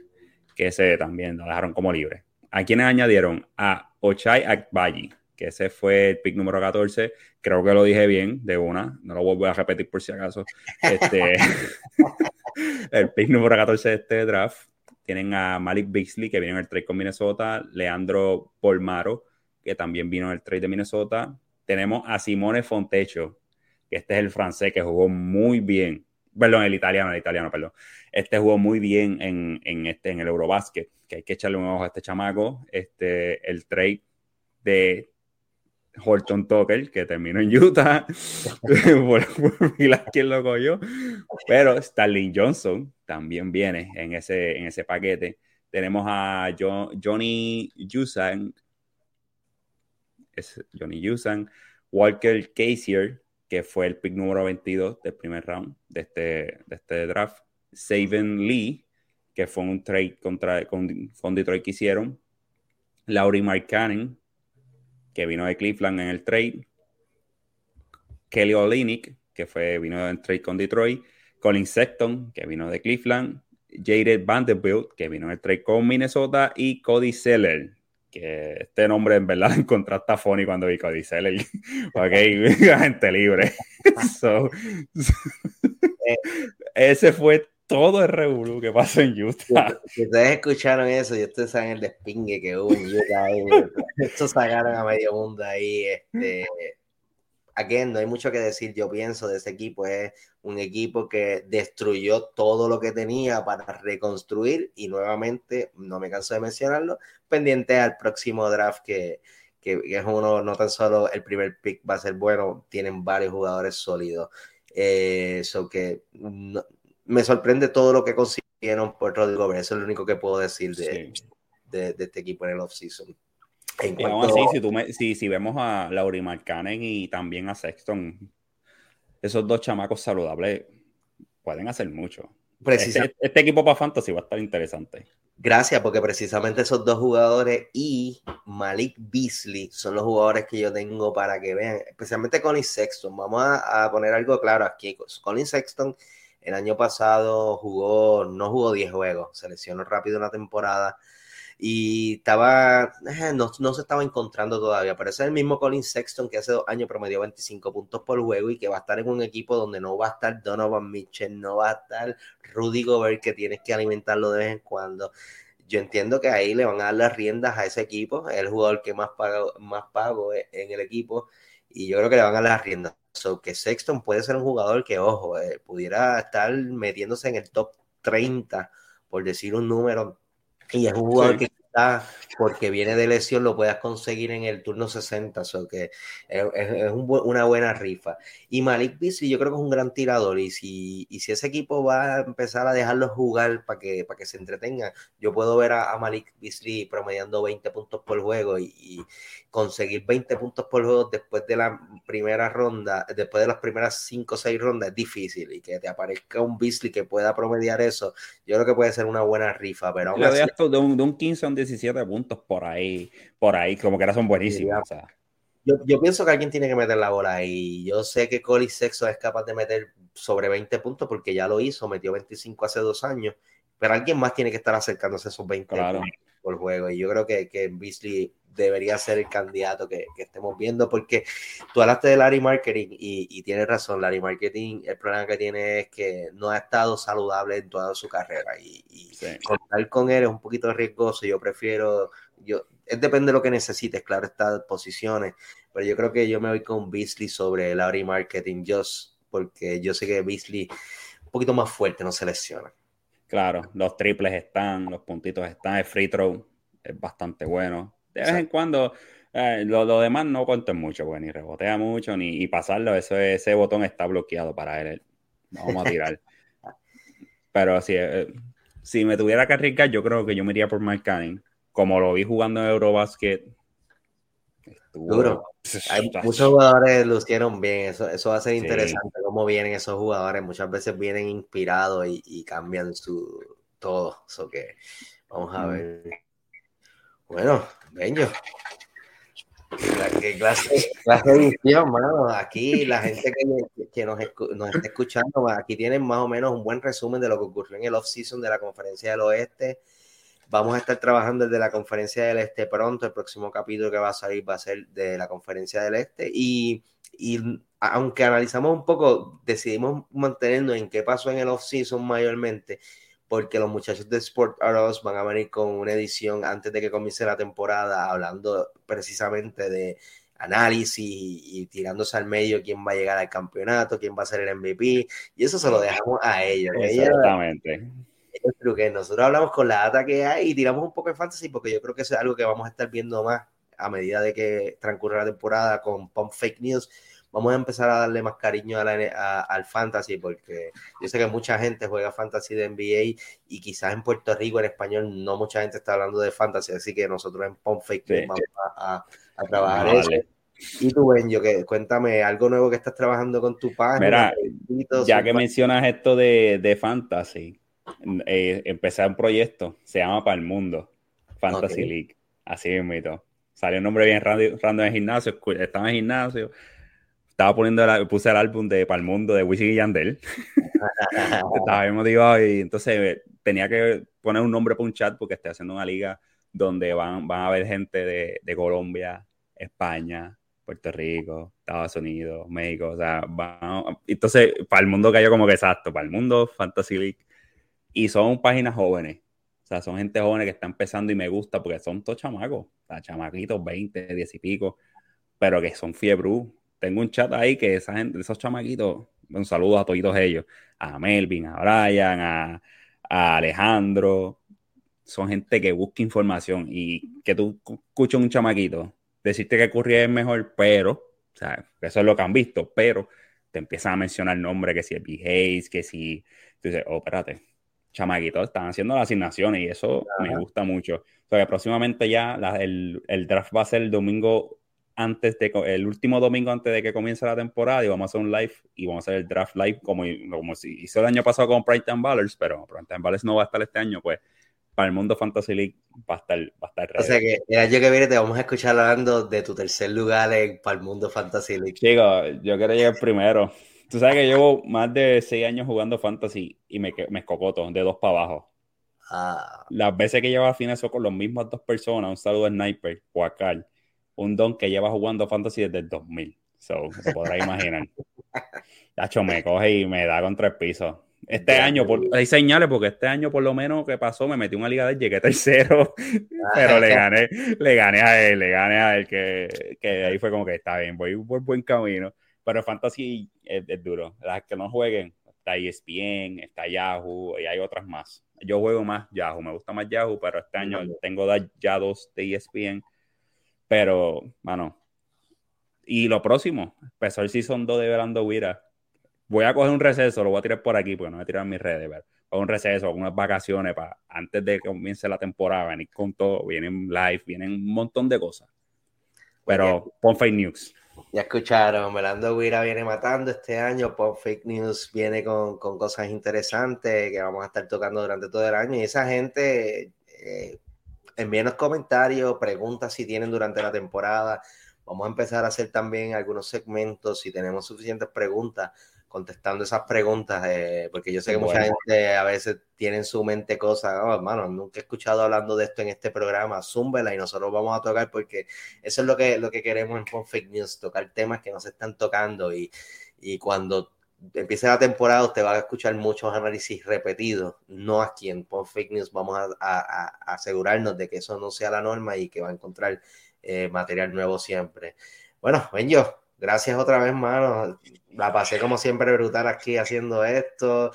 que ese también lo dejaron como libre. ¿A quienes añadieron? A Ochai Akbayi, que ese fue el pick número 14. Creo que lo dije bien de una, no lo vuelvo a repetir por si acaso. Este, el pick número 14 de este draft. Tienen a Malik Bixley, que vino en el trade con Minnesota. Leandro Polmaro, que también vino en el trade de Minnesota. Tenemos a Simone Fontecho, que este es el francés que jugó muy bien. Perdón, el italiano, el italiano, perdón. Este jugó muy bien en, en este, en el Eurobasket, que hay que echarle un ojo a este chamaco. Este, el trade de Horton Tucker, que terminó en Utah, por, quien lo cogió, pero Starling Johnson también viene en ese, en ese paquete. Tenemos a Johnny Yusan, Johnny Yusan, Walker Casier, que fue el pick número 22 del primer round de este, de este draft, Saven Lee, que fue un trade contra, con, con Detroit que hicieron, Laurie Markkanen, que vino de Cleveland en el trade. Kelly Olynyk, que fue, vino en trade con Detroit. Colin Sexton, que vino de Cleveland. Jared Vanderbilt, que vino en el trade con Minnesota. Y Cody Seller, que este nombre en verdad encontré hasta funny cuando vi Cody Seller. ok, gente libre. Eh. ese fue todo el revolú que pasó en Utah. Ustedes escucharon eso y ustedes saben el despingue que hubo en Utah, esto sacaron a medio mundo ahí. Este, again, no hay mucho que decir, yo pienso, de ese equipo. Es un equipo que destruyó todo lo que tenía para reconstruir y nuevamente, no me canso de mencionarlo, pendiente al próximo draft que, que, es uno, no tan solo el primer pick va a ser bueno, tienen varios jugadores sólidos. Eso eh, que me sorprende todo lo que consiguieron por Rodrigo. Eso es lo único que puedo decir de, de, este equipo en el offseason. Si, si, vemos a Laurie Markkanen y también a Sexton, esos dos chamacos saludables pueden hacer mucho. Este, este, equipo para Fantasy va a estar interesante. Gracias, porque precisamente esos dos jugadores y Malik Beasley son los jugadores que yo tengo para que vean, especialmente Colin Sexton. Vamos a, a poner algo claro aquí. Colin Sexton el año pasado jugó, no jugó 10 juegos, se lesionó rápido una temporada y estaba, eh, no, se estaba encontrando todavía, pero ese es el mismo Colin Sexton que hace dos años promedió 25 puntos por juego y que va a estar en un equipo donde no va a estar Donovan Mitchell, no va a estar Rudy Gobert que tienes que alimentarlo de vez en cuando. Yo entiendo que ahí le van a dar las riendas a ese equipo, el jugador que más pago, más pago en el equipo y yo creo que le van a dar las riendas. So que Sexton puede ser un jugador que, ojo, eh, pudiera estar metiéndose en el top 30, por decir un número, y es un jugador que porque viene de lesión, lo puedas conseguir en el turno 60, o que es, una buena rifa. Y Malik Beasley yo creo que es un gran tirador y si, y si ese equipo va a empezar a dejarlo jugar para que, para que se entretenga, yo puedo ver a, Malik Beasley promediando 20 puntos por juego y, conseguir 20 puntos por juego después de la primera ronda, después de las primeras 5 o 6 rondas es difícil y que te aparezca un Beasley que pueda promediar eso, yo creo que puede ser una buena rifa, pero aún así, de, un, de un 15 a un 17 puntos por ahí, por ahí, como que era son buenísimos. yo, yo, pienso que alguien tiene que meter la bola y yo sé que Coli Sexo es capaz de meter sobre 20 puntos porque ya lo hizo, metió 25 hace dos años, pero alguien más tiene que estar acercándose a esos 20 por juego. Y yo creo que, que Beasley debería ser el candidato que, que, estemos viendo, porque tú hablaste de Larry Marketing y, y, tienes razón, Larry Marketing, el problema que tiene es que no ha estado saludable en toda su carrera y, y contar con él es un poquito riesgoso, yo prefiero, yo, es depende de lo que necesites, claro, estas posiciones, pero yo creo que yo me voy con Beasley sobre Larry Marketing, just porque yo sé que Beasley un poquito más fuerte no se lesiona. Claro, los triples están, los puntitos están, el free throw es bastante bueno de vez en cuando, eh, lo, demás no cuenten mucho, pues ni rebotea mucho, ni pasarlo, eso, ese botón está bloqueado para él. vamos a tirar. Pero si, eh, si me tuviera que arriesgar, yo creo que yo me iría por Mike Canning. Como lo vi jugando en Eurobasket. Duro. Hay muchos jugadores lucieron bien. Eso, eso va a ser interesante cómo vienen esos jugadores. Muchas veces vienen inspirados y, cambian su todo. Eso que vamos a ver. Bueno, Benjo. Qué clase, clase de edición, mano. Aquí la gente que, nos, nos, está escuchando, aquí tienen más o menos un buen resumen de lo que ocurrió en el off-season de la Conferencia del Oeste. Vamos a estar trabajando desde la Conferencia del Este pronto. El próximo capítulo que va a salir va a ser de la Conferencia del Este. Y, y aunque analizamos un poco, decidimos mantenernos en qué pasó en el off-season mayormente, porque los muchachos de Sport Us van a venir con una edición antes de que comience la temporada, hablando precisamente de análisis y, tirándose al medio quién va a llegar al campeonato, quién va a ser el MVP, y eso se lo dejamos a ellos. Exactamente. Ellos, que nosotros hablamos con la data que hay y tiramos un poco de fantasy, porque yo creo que eso es algo que vamos a estar viendo más a medida de que transcurra la temporada con Pump Fake News. Vamos a empezar a darle más cariño al fantasy porque yo sé que mucha gente juega fantasy de NBA y quizás en Puerto Rico en español no mucha gente está hablando de fantasy, así que nosotros en Pump Fake News vamos a a trabajar eso. Y tú, Benjo, que cuéntame algo nuevo que estás trabajando con tu página. Mira, ya que mencionas esto de, de fantasy, eh, empecé un proyecto, se llama Para el Mundo, Fantasy League. Así mismo. Salió un nombre bien random, en el gimnasio, estaba en el gimnasio, estaba poniendo, puse el álbum de Para el Mundo de Wisin y Yandel. estaba bien motivado y entonces eh, tenía que poner un nombre para un chat porque estoy haciendo una liga donde van, van a haber gente de, de Colombia, España, Puerto Rico, Estados Unidos, México, o sea, entonces para el mundo cayó como que exacto, para el mundo Fantasy League. Y son páginas jóvenes, o sea, son gente joven que está empezando y me gusta porque son todos chamacos, o sea, chamaquitos, 20, 10 y pico, pero que son fiebre. Tengo un chat ahí que esa gente, esos chamaquitos, un saludo a todos ellos, a Melvin, a Brian, a, Alejandro, son gente que busca información y que tú escuchas un chamaquito decirte que Curry es mejor, pero, o sea, eso es lo que han visto, pero te empiezan a mencionar nombres, que si es B. que si, tú dices, oh, espérate, chamaquitos, están haciendo las asignaciones y eso me gusta mucho. O sea, que próximamente ya el, el, draft va a ser el domingo antes de, el último domingo antes de que comience la temporada y vamos a hacer un live y vamos a hacer el draft live como, como si hizo el año pasado con Prime Time Ballers, pero Prime Time Ballers no va a estar este año, pues para el mundo Fantasy League va a estar, va a estar O sea que el año que viene te vamos a escuchar hablando de tu tercer lugar en, para el mundo Fantasy League. Chicos, yo quiero llegar primero. Tú sabes que llevo más de seis años jugando Fantasy y me, me escocoto de dos para abajo. Ah. Las veces que llevo a fin eso con las mismas dos personas, un saludo a Sniper, Huacal, un don que lleva jugando Fantasy desde el 2000. So, se podrá imaginar. Tacho, me coge y me da contra el piso. Este año, hay señales porque este año por lo menos que pasó, me metí una liga de llegué tercero, pero le gané, le gané a él, le gané a él, que, que ahí fue como que está bien, voy por buen camino. Pero fantasy es, duro. Las que no jueguen, está ESPN, está Yahoo y hay otras más. Yo juego más Yahoo, me gusta más Yahoo, pero este año tengo ya dos de ESPN. Pero, mano. Y lo próximo, empezó el Season 2 de Verando Wira voy a coger un receso, lo voy a tirar por aquí, porque no voy a tirar en mis redes, pero un receso, algunas vacaciones para antes de que comience la temporada, venir con todo, vienen live, vienen un montón de cosas. Pero pon fake news. Ya escucharon, Melando Guira viene matando este año, Pon Fake News viene con, con, cosas interesantes que vamos a estar tocando durante todo el año y esa gente eh, envíenos comentarios, preguntas si tienen durante la temporada. Vamos a empezar a hacer también algunos segmentos si tenemos suficientes preguntas contestando esas preguntas, eh, porque yo sé que mucha gente a veces tiene en su mente cosas, oh, hermano, nunca he escuchado hablando de esto en este programa, zúmbela y nosotros vamos a tocar porque eso es lo que, lo que queremos en Fake News, tocar temas que nos están tocando y, y cuando empiece la temporada usted va a escuchar muchos análisis repetidos, no aquí en Fake News vamos a, a, asegurarnos de que eso no sea la norma y que va a encontrar eh, material nuevo siempre. Bueno, ven yo, gracias otra vez, mano. La pasé como siempre brutal aquí haciendo esto.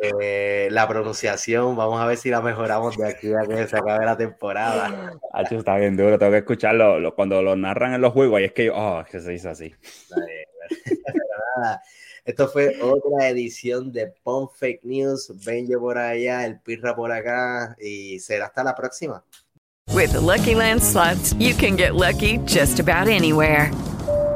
Eh, la pronunciación, vamos a ver si la mejoramos de aquí a que se acabe la temporada. Hacho, está bien duro, tengo que escucharlo cuando lo narran en los juegos. Y es que yo, oh, que se dice así. Esto fue otra edición de Pon Fake News. Benjo por allá, el Pirra por acá. Y será hasta la próxima. With Lucky Land slots, you can get lucky just about anywhere.